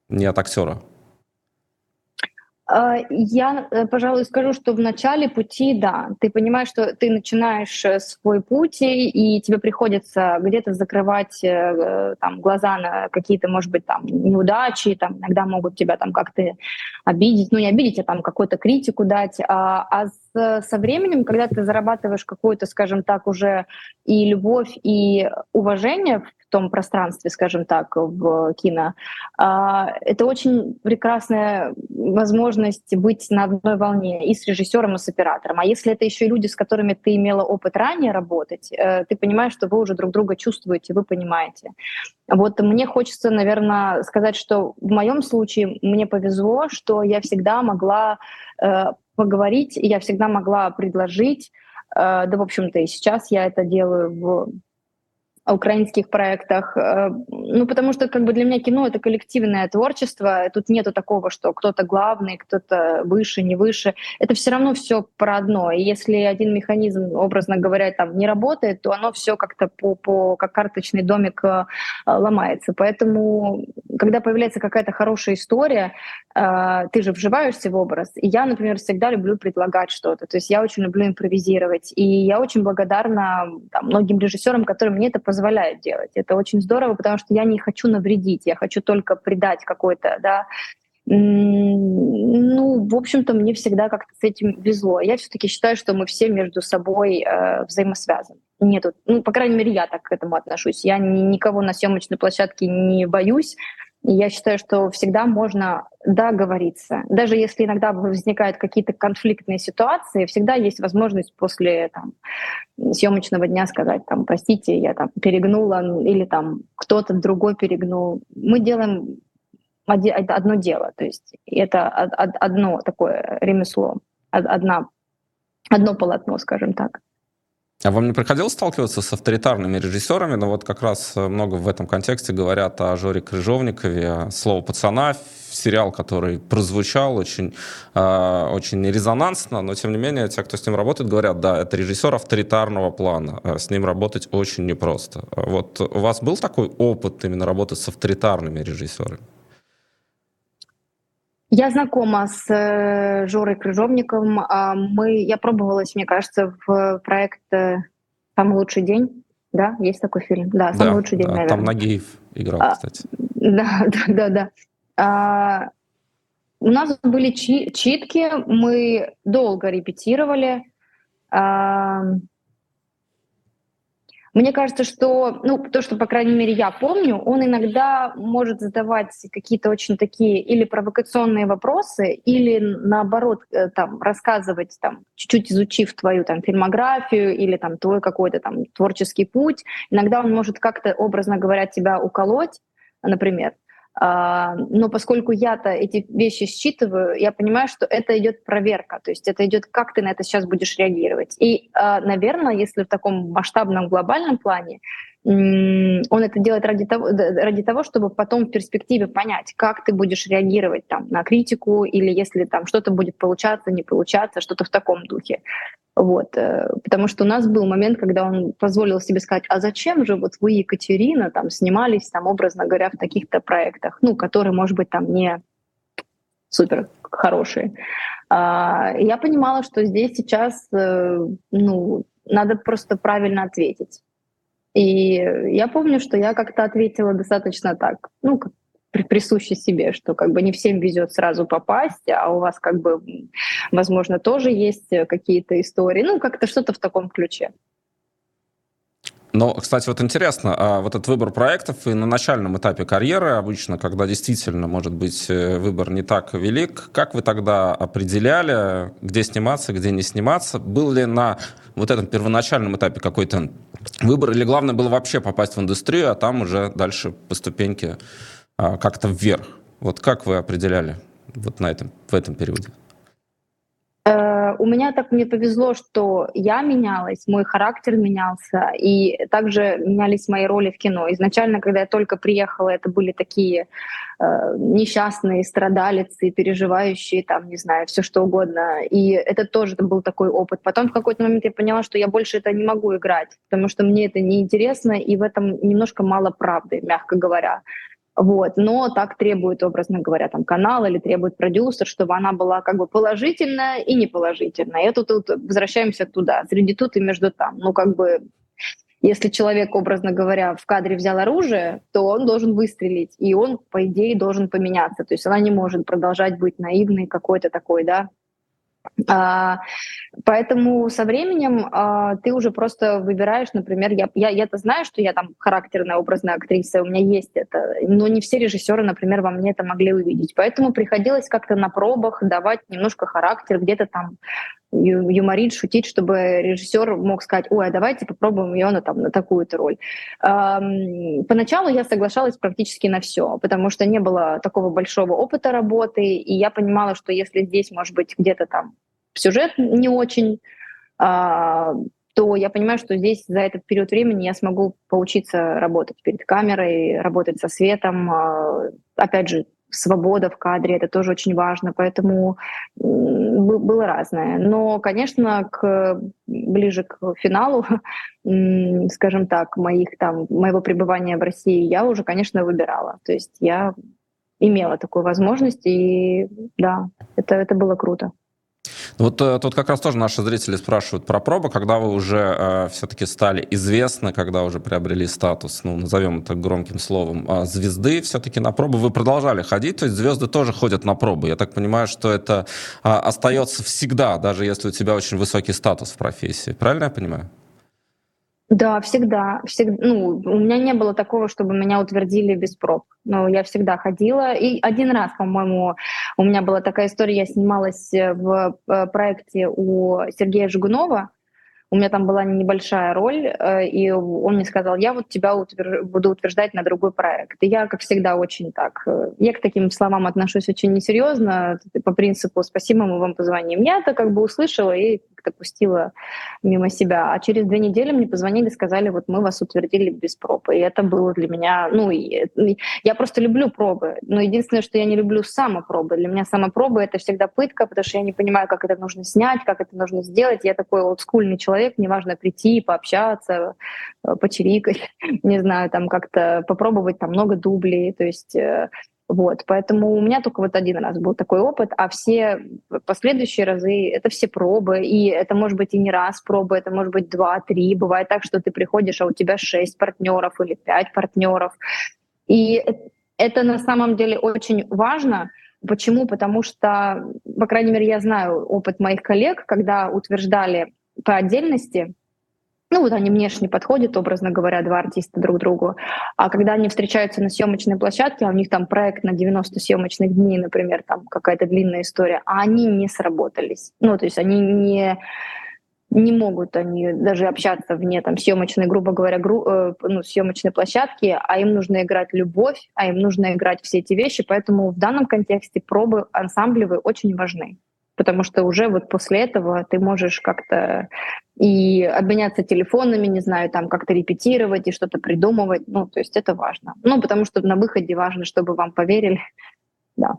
не от актера. А, я, э, пожалуй, скажу, что в начале пути, да, ты понимаешь, что ты начинаешь э, свой путь, и тебе приходится где-то закрывать э, там, глаза на какие-то, может быть, там, неудачи, там, иногда могут тебя там как-то обидеть, ну не обидеть, а там какую-то критику дать. А, а со временем, когда ты зарабатываешь какую-то, скажем так, уже и любовь, и уважение том пространстве, скажем так, в кино, а, это очень прекрасная возможность быть на одной волне и с режиссером, и с оператором. А если это еще и люди, с которыми ты имела опыт ранее работать, э, ты понимаешь, что вы уже друг друга чувствуете, вы понимаете. Вот мне хочется, наверное, сказать, что в моем случае мне повезло, что я всегда могла э, поговорить, я всегда могла предложить, э, да, в общем-то, и сейчас я это делаю в украинских проектах. Э, ну, потому что как бы для меня кино — это коллективное творчество. Тут нету такого, что кто-то главный, кто-то выше, не выше. Это все равно все про одно. И если один механизм, образно говоря, там не работает, то оно все как-то по, по, как карточный домик э, ломается. Поэтому, когда появляется какая-то хорошая история, э, ты же вживаешься в образ. И я, например, всегда люблю предлагать что-то. То есть я очень люблю импровизировать. И я очень благодарна там, многим режиссерам, которые мне это позволяет делать. Это очень здорово, потому что я не хочу навредить, я хочу только придать какой-то, да, ну, в общем-то, мне всегда как-то с этим везло. Я все-таки считаю, что мы все между собой э, взаимосвязаны. Нету, ну, по крайней мере, я так к этому отношусь. Я ни, никого на съемочной площадке не боюсь. Я считаю, что всегда можно договориться. Даже если иногда возникают какие-то конфликтные ситуации, всегда есть возможность после там, съемочного дня сказать, там, простите, я там перегнула, или там кто-то другой перегнул. Мы делаем одно дело, то есть это одно такое ремесло, одна, одно полотно, скажем так. А вам не приходилось сталкиваться с авторитарными режиссерами? Но ну, вот как раз э, много в этом контексте говорят о Жоре Крыжовникове. «Слово пацана» сериал, который прозвучал очень, э, очень резонансно, но тем не менее те, кто с ним работает, говорят, да, это режиссер авторитарного плана, э, с ним работать очень непросто. Вот у вас был такой опыт именно работы с авторитарными режиссерами? Я знакома с э, Жорой Крыжовниковым. А мы, я пробовалась, мне кажется, в проект э, «Самый лучший день». Да, есть такой фильм. Да, «Самый да, лучший день», да, наверное. Там Нагиев играл, а, кстати. Да, [laughs] да, да. да. А, у нас были чи- читки, мы долго репетировали. А, мне кажется, что, ну, то, что, по крайней мере, я помню, он иногда может задавать какие-то очень такие или провокационные вопросы, или наоборот, э, там, рассказывать, там, чуть-чуть изучив твою там фильмографию или там твой какой-то там творческий путь. Иногда он может как-то, образно говоря, тебя уколоть, например. А, но поскольку я-то эти вещи считываю, я понимаю, что это идет проверка, то есть это идет, как ты на это сейчас будешь реагировать. И, а, наверное, если в таком масштабном глобальном плане, он это делает ради того, ради того, чтобы потом в перспективе понять, как ты будешь реагировать там, на критику или если там что-то будет получаться, не получаться, что-то в таком духе. Вот, э, потому что у нас был момент, когда он позволил себе сказать, а зачем же вот вы, Екатерина, там снимались, там, образно говоря, в таких-то проектах, ну, которые, может быть, там не супер хорошие. А, я понимала, что здесь сейчас, э, ну, надо просто правильно ответить. И я помню, что я как-то ответила достаточно так, ну, как присущи себе, что как бы не всем везет сразу попасть, а у вас как бы, возможно, тоже есть какие-то истории, ну, как-то что-то в таком ключе. Но, кстати, вот интересно, а вот этот выбор проектов и на начальном этапе карьеры обычно, когда действительно, может быть, э, выбор не так велик, как вы тогда определяли, где сниматься, где не сниматься? Был ли на вот этом первоначальном этапе какой-то выбор, или главное было вообще попасть в индустрию, а там уже дальше по ступеньке как-то вверх? Вот как вы определяли вот на этом, в этом периоде? Э, у меня так мне повезло, что я менялась, мой характер менялся, и также менялись мои роли в кино. Изначально, когда я только приехала, это были такие э, несчастные страдалицы, переживающие, там, не знаю, все что угодно. И это тоже был такой опыт. Потом в какой-то момент я поняла, что я больше это не могу играть, потому что мне это неинтересно, и в этом немножко мало правды, мягко говоря. Вот. Но так требует, образно говоря, там канал или требует продюсер, чтобы она была как бы положительная и неположительная. И это тут возвращаемся туда, среди тут и между там. Ну, как бы если человек, образно говоря, в кадре взял оружие, то он должен выстрелить, и он, по идее, должен поменяться. То есть она не может продолжать быть наивной какой-то такой, да, поэтому со временем а, ты уже просто выбираешь, например, я, я, я-то знаю, что я там характерная, образная актриса, у меня есть это, но не все режиссеры, например, во мне это могли увидеть. Поэтому приходилось как-то на пробах давать немножко характер, где-то там юморить, шутить, чтобы режиссер мог сказать, ой, а давайте попробуем ее на, там, на такую-то роль. Поначалу я соглашалась практически на все, потому что не было такого большого опыта работы, и я понимала, что если здесь, может быть, где-то там сюжет не очень, а, то я понимаю, что здесь за этот период времени я смогу поучиться работать перед камерой, работать со светом, а, опять же, свобода в кадре, это тоже очень важно, поэтому было разное. Но, конечно, к, ближе к финалу, [laughs] скажем так, моих там, моего пребывания в России я уже, конечно, выбирала. То есть я имела такую возможность, и да, это, это было круто. Вот э, тут как раз тоже наши зрители спрашивают про пробы, когда вы уже э, все-таки стали известны, когда уже приобрели статус, ну, назовем это громким словом, э, звезды, все-таки на пробы вы продолжали ходить, то есть звезды тоже ходят на пробы. Я так понимаю, что это э, остается всегда, даже если у тебя очень высокий статус в профессии. Правильно я понимаю? Да, всегда. всегда ну, у меня не было такого, чтобы меня утвердили без проб. Но я всегда ходила. И один раз, по-моему, у меня была такая история, я снималась в э, проекте у Сергея Жигунова, у меня там была небольшая роль, э, и он мне сказал, я вот тебя утвер... буду утверждать на другой проект. И я, как всегда, очень так... Э, я к таким словам отношусь очень несерьезно, по принципу «спасибо, мы вам позвоним». Я это как бы услышала и как-то пустила мимо себя. А через две недели мне позвонили, сказали, вот мы вас утвердили без пробы. И это было для меня... Ну, и, я просто люблю пробы. Но единственное, что я не люблю самопробы. Для меня самопробы — это всегда пытка, потому что я не понимаю, как это нужно снять, как это нужно сделать. Я такой олдскульный человек, человек, неважно, прийти, пообщаться, э, почирикать, [laughs] не знаю, там как-то попробовать там много дублей, то есть э, вот, поэтому у меня только вот один раз был такой опыт, а все последующие разы — это все пробы, и это может быть и не раз пробы, это может быть два, три. Бывает так, что ты приходишь, а у тебя шесть партнеров или пять партнеров. И это на самом деле очень важно. Почему? Потому что, по крайней мере, я знаю опыт моих коллег, когда утверждали по отдельности, ну вот они внешне подходят, образно говоря, два артиста друг другу, а когда они встречаются на съемочной площадке, а у них там проект на 90 съемочных дней, например, там какая-то длинная история, а они не сработались. Ну, то есть они не не могут они даже общаться вне там съемочной, грубо говоря, гру, э, ну, съемочной площадки, а им нужно играть любовь, а им нужно играть все эти вещи, поэтому в данном контексте пробы ансамблевые очень важны потому что уже вот после этого ты можешь как-то и обменяться телефонами, не знаю, там как-то репетировать и что-то придумывать. Ну, то есть это важно. Ну, потому что на выходе важно, чтобы вам поверили. Да.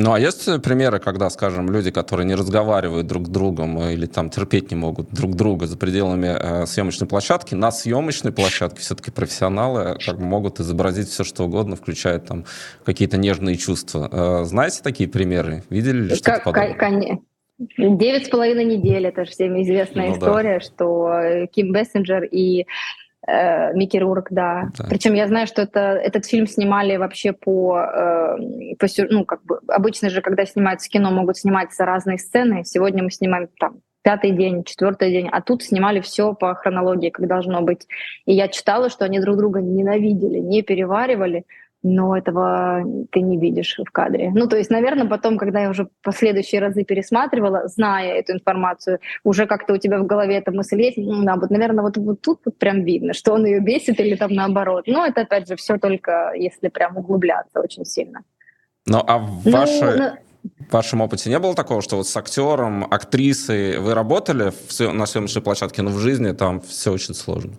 Ну, а есть примеры, когда, скажем, люди, которые не разговаривают друг с другом или там терпеть не могут друг друга за пределами э, съемочной площадки, на съемочной площадке все-таки профессионалы как бы могут изобразить все, что угодно, включая там какие-то нежные чувства. Э, знаете такие примеры? Видели ли что-то подобное? Девять с половиной недель, это же всем известная ну, история, да. что Ким Бессенджер и Э, Микки Рурк, да. да. Причем я знаю, что это, этот фильм снимали вообще по, э, по... Ну, как бы, обычно же, когда снимаются кино, могут сниматься разные сцены. Сегодня мы снимаем там пятый день, четвертый день, а тут снимали все по хронологии, как должно быть. И я читала, что они друг друга ненавидели, не переваривали, но этого ты не видишь в кадре. Ну, то есть, наверное, потом, когда я уже последующие разы пересматривала, зная эту информацию, уже как-то у тебя в голове эта мысль есть, ну, да, вот, наверное, вот, вот тут вот прям видно, что он ее бесит или там наоборот. Но это, опять же, все только если прям углубляться очень сильно. Ну, а в ну, вашей... Ну, в вашем опыте не было такого, что вот с актером, актрисой вы работали на съемочной площадке, но в жизни там все очень сложно?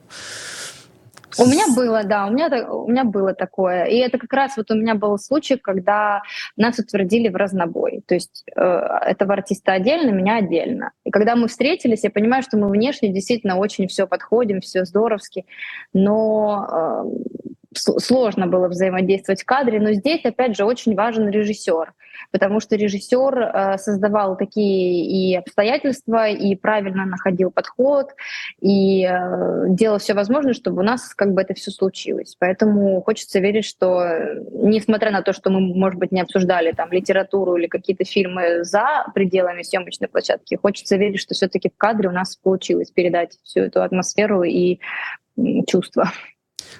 У меня было, да, у меня, у меня было такое. И это как раз вот у меня был случай, когда нас утвердили в разнобой. То есть э, этого артиста отдельно, меня отдельно. И когда мы встретились, я понимаю, что мы внешне действительно очень все подходим, все здоровски, но э, сложно было взаимодействовать в кадре, но здесь, опять же, очень важен режиссер, потому что режиссер э, создавал такие и обстоятельства, и правильно находил подход, и э, делал все возможное, чтобы у нас как бы это все случилось. Поэтому хочется верить, что, несмотря на то, что мы, может быть, не обсуждали там литературу или какие-то фильмы за пределами съемочной площадки, хочется верить, что все-таки в кадре у нас получилось передать всю эту атмосферу и чувства.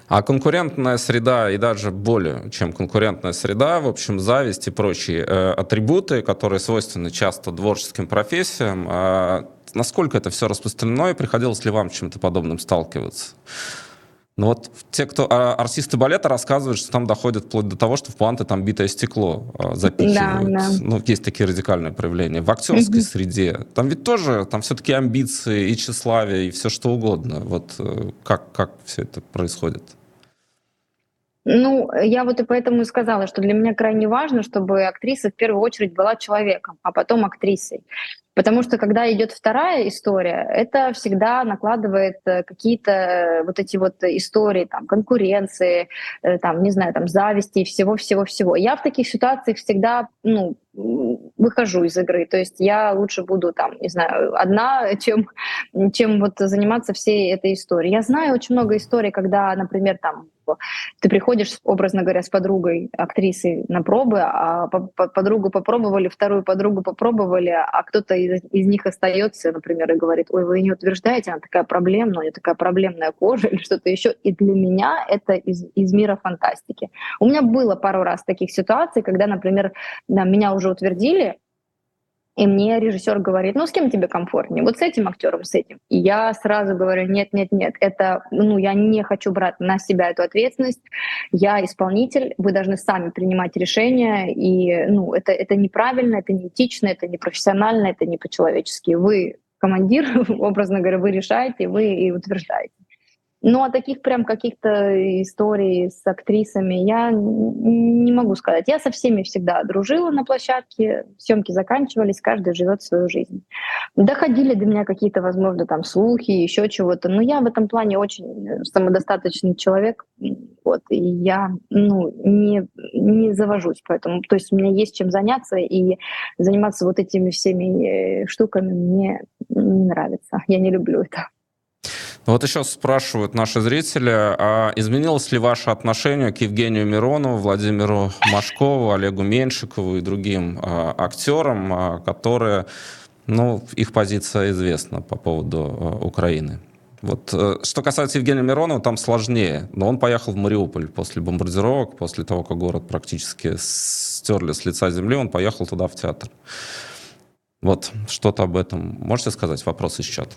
А конкурентная среда и даже более чем конкурентная среда, в общем, зависть и прочие э, атрибуты, которые свойственны часто творческим профессиям, э, насколько это все распространено и приходилось ли вам чем-то подобным сталкиваться? Но ну вот те, кто а, артисты балета рассказывают, что там доходит вплоть до того, что в планты там битое стекло а, запихивают. Да, да. Ну, есть такие радикальные проявления. В актерской среде там ведь тоже, там все-таки амбиции и тщеславие, и все что угодно. Вот э, как, как все это происходит? Ну, я вот и поэтому и сказала, что для меня крайне важно, чтобы актриса в первую очередь была человеком, а потом актрисой. Потому что когда идет вторая история, это всегда накладывает э, какие-то вот эти вот истории, там, конкуренции, э, там, не знаю, там, зависти, всего-всего-всего. Я в таких ситуациях всегда, ну, выхожу из игры. То есть я лучше буду там, не знаю, одна, [laughs] чем, чем вот заниматься всей этой историей. Я знаю очень много историй, когда, например, там ты приходишь, образно говоря, с подругой, актрисой на пробы, а подругу попробовали, вторую подругу попробовали, а кто-то из, из них остается, например, и говорит, ой, вы не утверждаете, она такая проблемная, у нее такая проблемная кожа [laughs] или что-то еще. И для меня это из, из мира фантастики. У меня было пару раз таких ситуаций, когда, например, меня уже утвердили, и мне режиссер говорит, ну с кем тебе комфортнее? Вот с этим актером, с этим. И я сразу говорю, нет, нет, нет, это, ну я не хочу брать на себя эту ответственность. Я исполнитель, вы должны сами принимать решения, и ну это это неправильно, это неэтично, это непрофессионально, это не по-человечески. Вы командир, [laughs] образно говоря, вы решаете, вы и утверждаете. Ну, а таких прям каких-то историй с актрисами я не могу сказать. Я со всеми всегда дружила на площадке, съемки заканчивались, каждый живет свою жизнь. Доходили до меня какие-то, возможно, там слухи, еще чего-то. Но я в этом плане очень самодостаточный человек, вот, и я ну, не, не завожусь поэтому. То есть у меня есть чем заняться, и заниматься вот этими всеми э, штуками мне не нравится. Я не люблю это. Вот еще спрашивают наши зрители, а изменилось ли ваше отношение к Евгению Миронову, Владимиру Машкову, Олегу Меньшикову и другим а, актерам, а, которые, ну, их позиция известна по поводу а, Украины? Вот, э, что касается Евгения Миронова, там сложнее. Но он поехал в Мариуполь после бомбардировок, после того, как город практически стерли с лица земли, он поехал туда в театр. Вот, что-то об этом можете сказать? Вопрос из чата.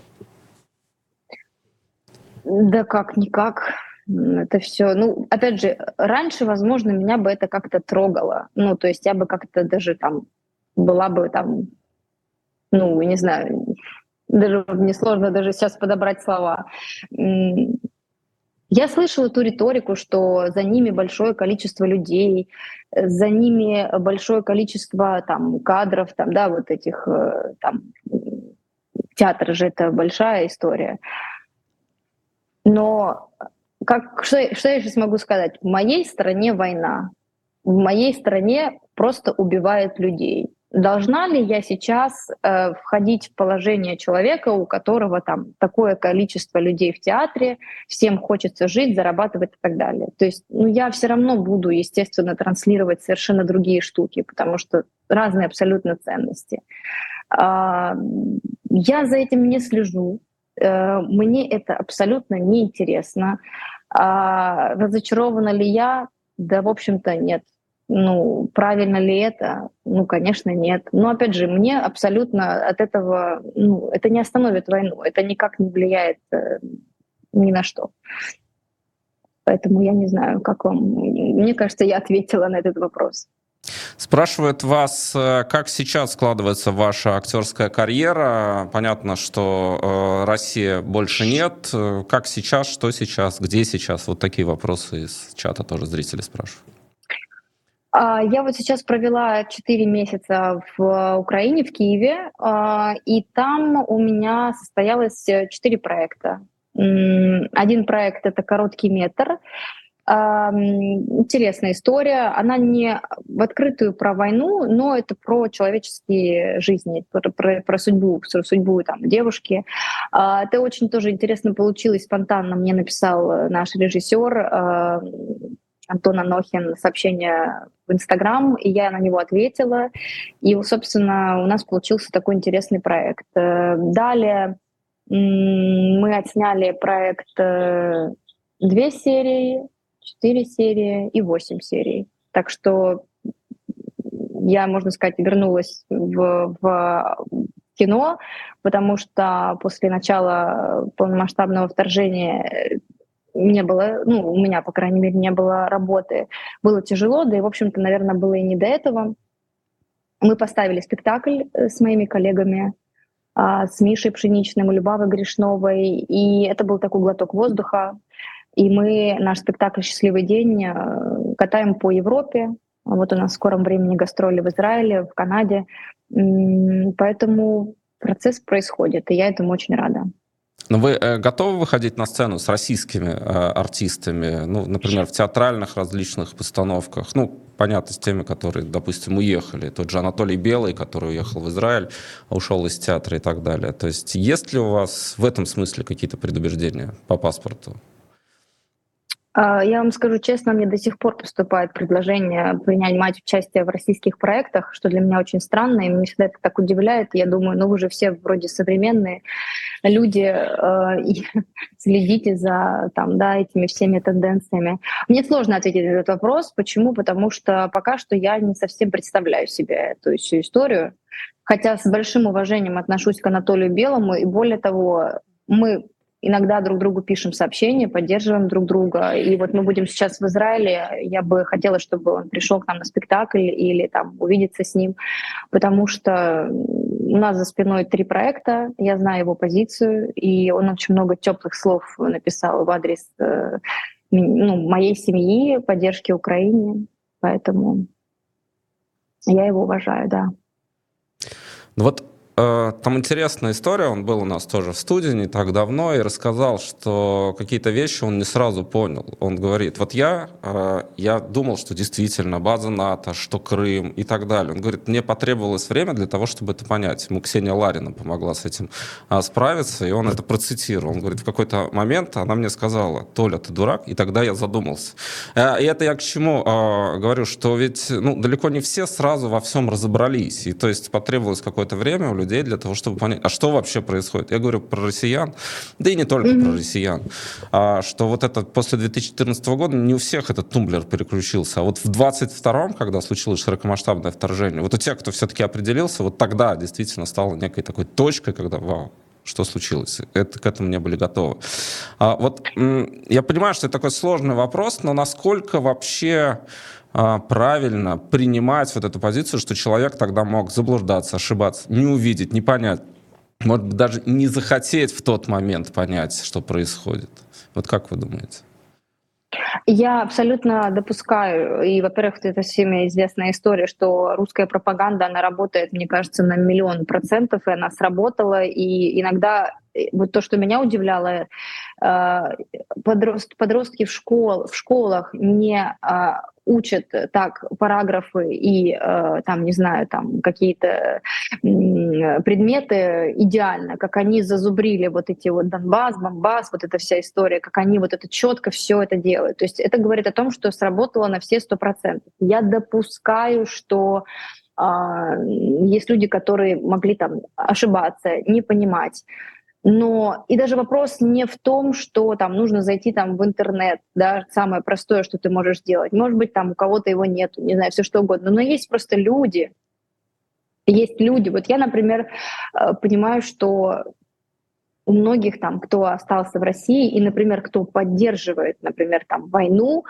Да как-никак. Это все, ну, опять же, раньше, возможно, меня бы это как-то трогало. Ну, то есть я бы как-то даже там была бы там, ну, не знаю, даже мне сложно даже сейчас подобрать слова. Я слышала ту риторику, что за ними большое количество людей, за ними большое количество там кадров, там, да, вот этих э, там театр же это большая история. Но как, что, что я сейчас могу сказать? В моей стране война. В моей стране просто убивают людей. Должна ли я сейчас э, входить в положение человека, у которого там такое количество людей в театре, всем хочется жить, зарабатывать и так далее? То есть ну, я все равно буду, естественно, транслировать совершенно другие штуки, потому что разные абсолютно ценности. А, Я за этим не слежу. Э, мне это абсолютно неинтересно. А разочарована ли я? Да, в общем-то, нет. Ну, правильно ли это? Ну, конечно, нет. Но, опять же, мне абсолютно от этого... Ну, это не остановит войну. Это никак не влияет э, ни на что. Поэтому я не знаю, как вам... Мне кажется, я ответила на этот вопрос. Спрашивают вас, э, как сейчас складывается ваша актерская карьера. Понятно, что э, России больше нет. Э, как сейчас, что сейчас, где сейчас? Вот такие вопросы из чата тоже зрители спрашивают. А, я вот сейчас провела 4 месяца в Украине, в Киеве, а, и там у меня состоялось 4 проекта. Один проект — это короткий метр, Интересная история. Она не в открытую про войну, но это про человеческие жизни, про, про, про судьбу, про судьбу там, девушки. А, это очень тоже интересно получилось, спонтанно мне написал наш режиссер а, Антон Анохин сообщение в Инстаграм, и я на него ответила. И, собственно, у нас получился такой интересный проект. Э, далее мы отсняли проект э, две серии, 4 серии и 8 серий. Так что я, можно сказать, вернулась в, в кино, потому что после начала полномасштабного вторжения не было, ну, у меня, по крайней мере, не было работы. Было тяжело, да и, в общем-то, наверное, было и не до этого. Мы поставили спектакль э, с моими коллегами, а, с Мишей Пшеничным Любавой Гришновой, и это был такой глоток воздуха, и мы наш спектакль «Счастливый день» э, катаем по Европе. Вот у нас в скором времени гастроли в Израиле, в Канаде. Поэтому процесс происходит, и я этому очень рада. Но вы э, готовы выходить на сцену с российскими э, артистами, ну, например, в театральных различных постановках? Ну, понятно, с теми, которые, допустим, уехали. Тот же Анатолий Белый, который уехал в Израиль, ушел из театра и так далее. То есть есть ли у вас в этом смысле какие-то предубеждения по паспорту? А, я вам скажу честно, мне до сих пор поступает предложение принимать участие в российских проектах, что для меня очень странно, и меня всегда это так удивляет. Я думаю, ну вы же все вроде современные люди э, [laughs] следите за там, да, этими всеми тенденциями. Мне сложно ответить на этот вопрос. Почему? Потому что пока что я не совсем представляю себе эту всю историю. Хотя с большим уважением отношусь к Анатолию Белому, и более того, мы иногда друг другу пишем сообщения, поддерживаем друг друга. И вот мы будем сейчас в Израиле. Я бы хотела, чтобы он пришел к нам на спектакль или там увидеться с ним, потому что у нас за спиной три проекта. Я знаю его позицию, и он очень много теплых слов написал в адрес э, ну, моей семьи, поддержки Украине. Поэтому я его уважаю, да. Ну вот там интересная история, он был у нас тоже в студии не так давно и рассказал, что какие-то вещи он не сразу понял. Он говорит, вот я, э, я думал, что действительно база НАТО, что Крым и так далее. Он говорит, мне потребовалось время для того, чтобы это понять. Ему Ксения Ларина помогла с этим а, справиться, и он это процитировал. Он говорит, в какой-то момент она мне сказала, Толя, ты дурак, и тогда я задумался. Э, и это я к чему говорю, что ведь ну, далеко не все сразу во всем разобрались, и то есть потребовалось какое-то время у людей для того, чтобы понять, а что вообще происходит. Я говорю про россиян, да и не только mm-hmm. про россиян, а, что вот это после 2014 года не у всех этот тумблер переключился, а вот в 22-м, когда случилось широкомасштабное вторжение, вот у тех, кто все-таки определился, вот тогда действительно стало некой такой точкой, когда, вау, что случилось. Это, к этому не были готовы. А, вот я понимаю, что это такой сложный вопрос, но насколько вообще правильно принимать вот эту позицию, что человек тогда мог заблуждаться, ошибаться, не увидеть, не понять, может быть, даже не захотеть в тот момент понять, что происходит. Вот как вы думаете? Я абсолютно допускаю, и, во-первых, это всеми известная история, что русская пропаганда, она работает, мне кажется, на миллион процентов, и она сработала, и иногда э, вот то, что меня удивляло, э, подростки в, школ, в школах не а, учат так параграфы и э, там, не знаю, там какие-то предметы идеально, как они зазубрили вот эти вот Донбасс, Бомбас, вот эта вся история, как они вот это четко все это делают. То есть это говорит о том, что сработало на все сто процентов. Я допускаю, что а, есть люди, которые могли там ошибаться, не понимать. Но и даже вопрос не в том, что там нужно зайти там в интернет, да, самое простое, что ты можешь сделать. Может быть, там у кого-то его нету, не знаю, все что угодно. Но есть просто люди, есть люди. Вот я, например, э, понимаю, что у многих там, кто остался в России и, например, кто поддерживает, например, там войну,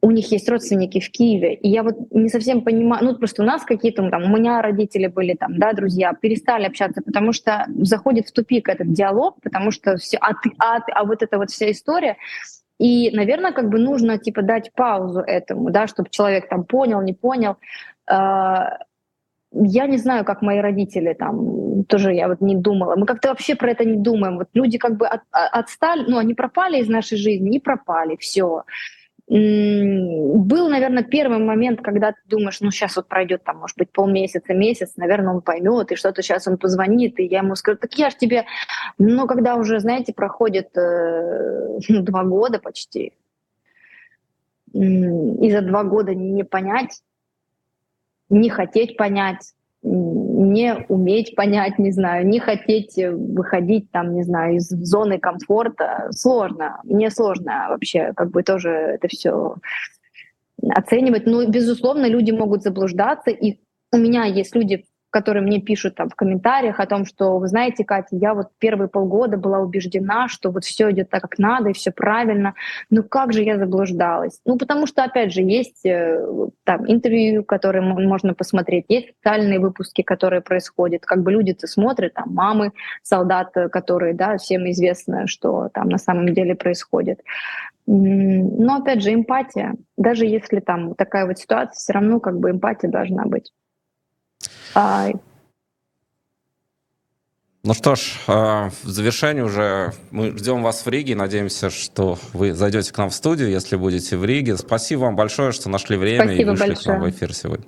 у них есть родственники в Киеве, и я вот не совсем понимаю, ну просто у нас какие-то там, у меня родители были там, да, друзья, перестали общаться, потому что заходит в тупик этот диалог, потому что все, а ты, а ты, а вот эта вот вся история, и, наверное, как бы нужно типа дать паузу этому, да, чтобы человек там понял, не понял. А, я не знаю, как мои родители там, тоже я вот не думала. Мы как-то вообще про это не думаем. Вот люди как бы от, отстали, ну, они пропали из нашей жизни, не пропали, все был, наверное, первый момент, когда ты думаешь, ну сейчас вот пройдет там, может быть, полмесяца, месяц, наверное, он поймет, и что-то сейчас он позвонит, и я ему скажу, так я же тебе, ну когда уже, знаете, проходит э, [laughs] два года почти, и за два года не понять, не хотеть понять, не уметь понять, не знаю, не хотеть э, выходить там, не знаю, из зоны комфорта, сложно. Мне сложно вообще как бы тоже это все оценивать. Но, безусловно, люди могут заблуждаться, и у меня есть люди, которые мне пишут там в комментариях о том, что, вы знаете, Катя, я вот первые полгода была убеждена, что вот все идет так, как надо, и все правильно. Ну как же я заблуждалась? Ну потому что, опять же, есть э, там интервью, которые можно посмотреть, есть социальные выпуски, которые происходят. Как бы люди-то смотрят, там мамы солдат, которые, да, всем известно, что там на самом деле происходит. Но опять же, эмпатия, даже если там такая вот ситуация, все равно как бы эмпатия должна быть. А... Ну что ж, а, в завершении уже мы ждем вас в Риге. Надеемся, что вы зайдете к нам в студию, если будете в Риге. Спасибо вам большое, что нашли время спасибо и вышли большое. к нам в эфир сегодня.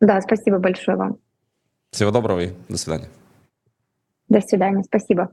Да, спасибо большое вам. Всего доброго и до свидания. До свидания, спасибо.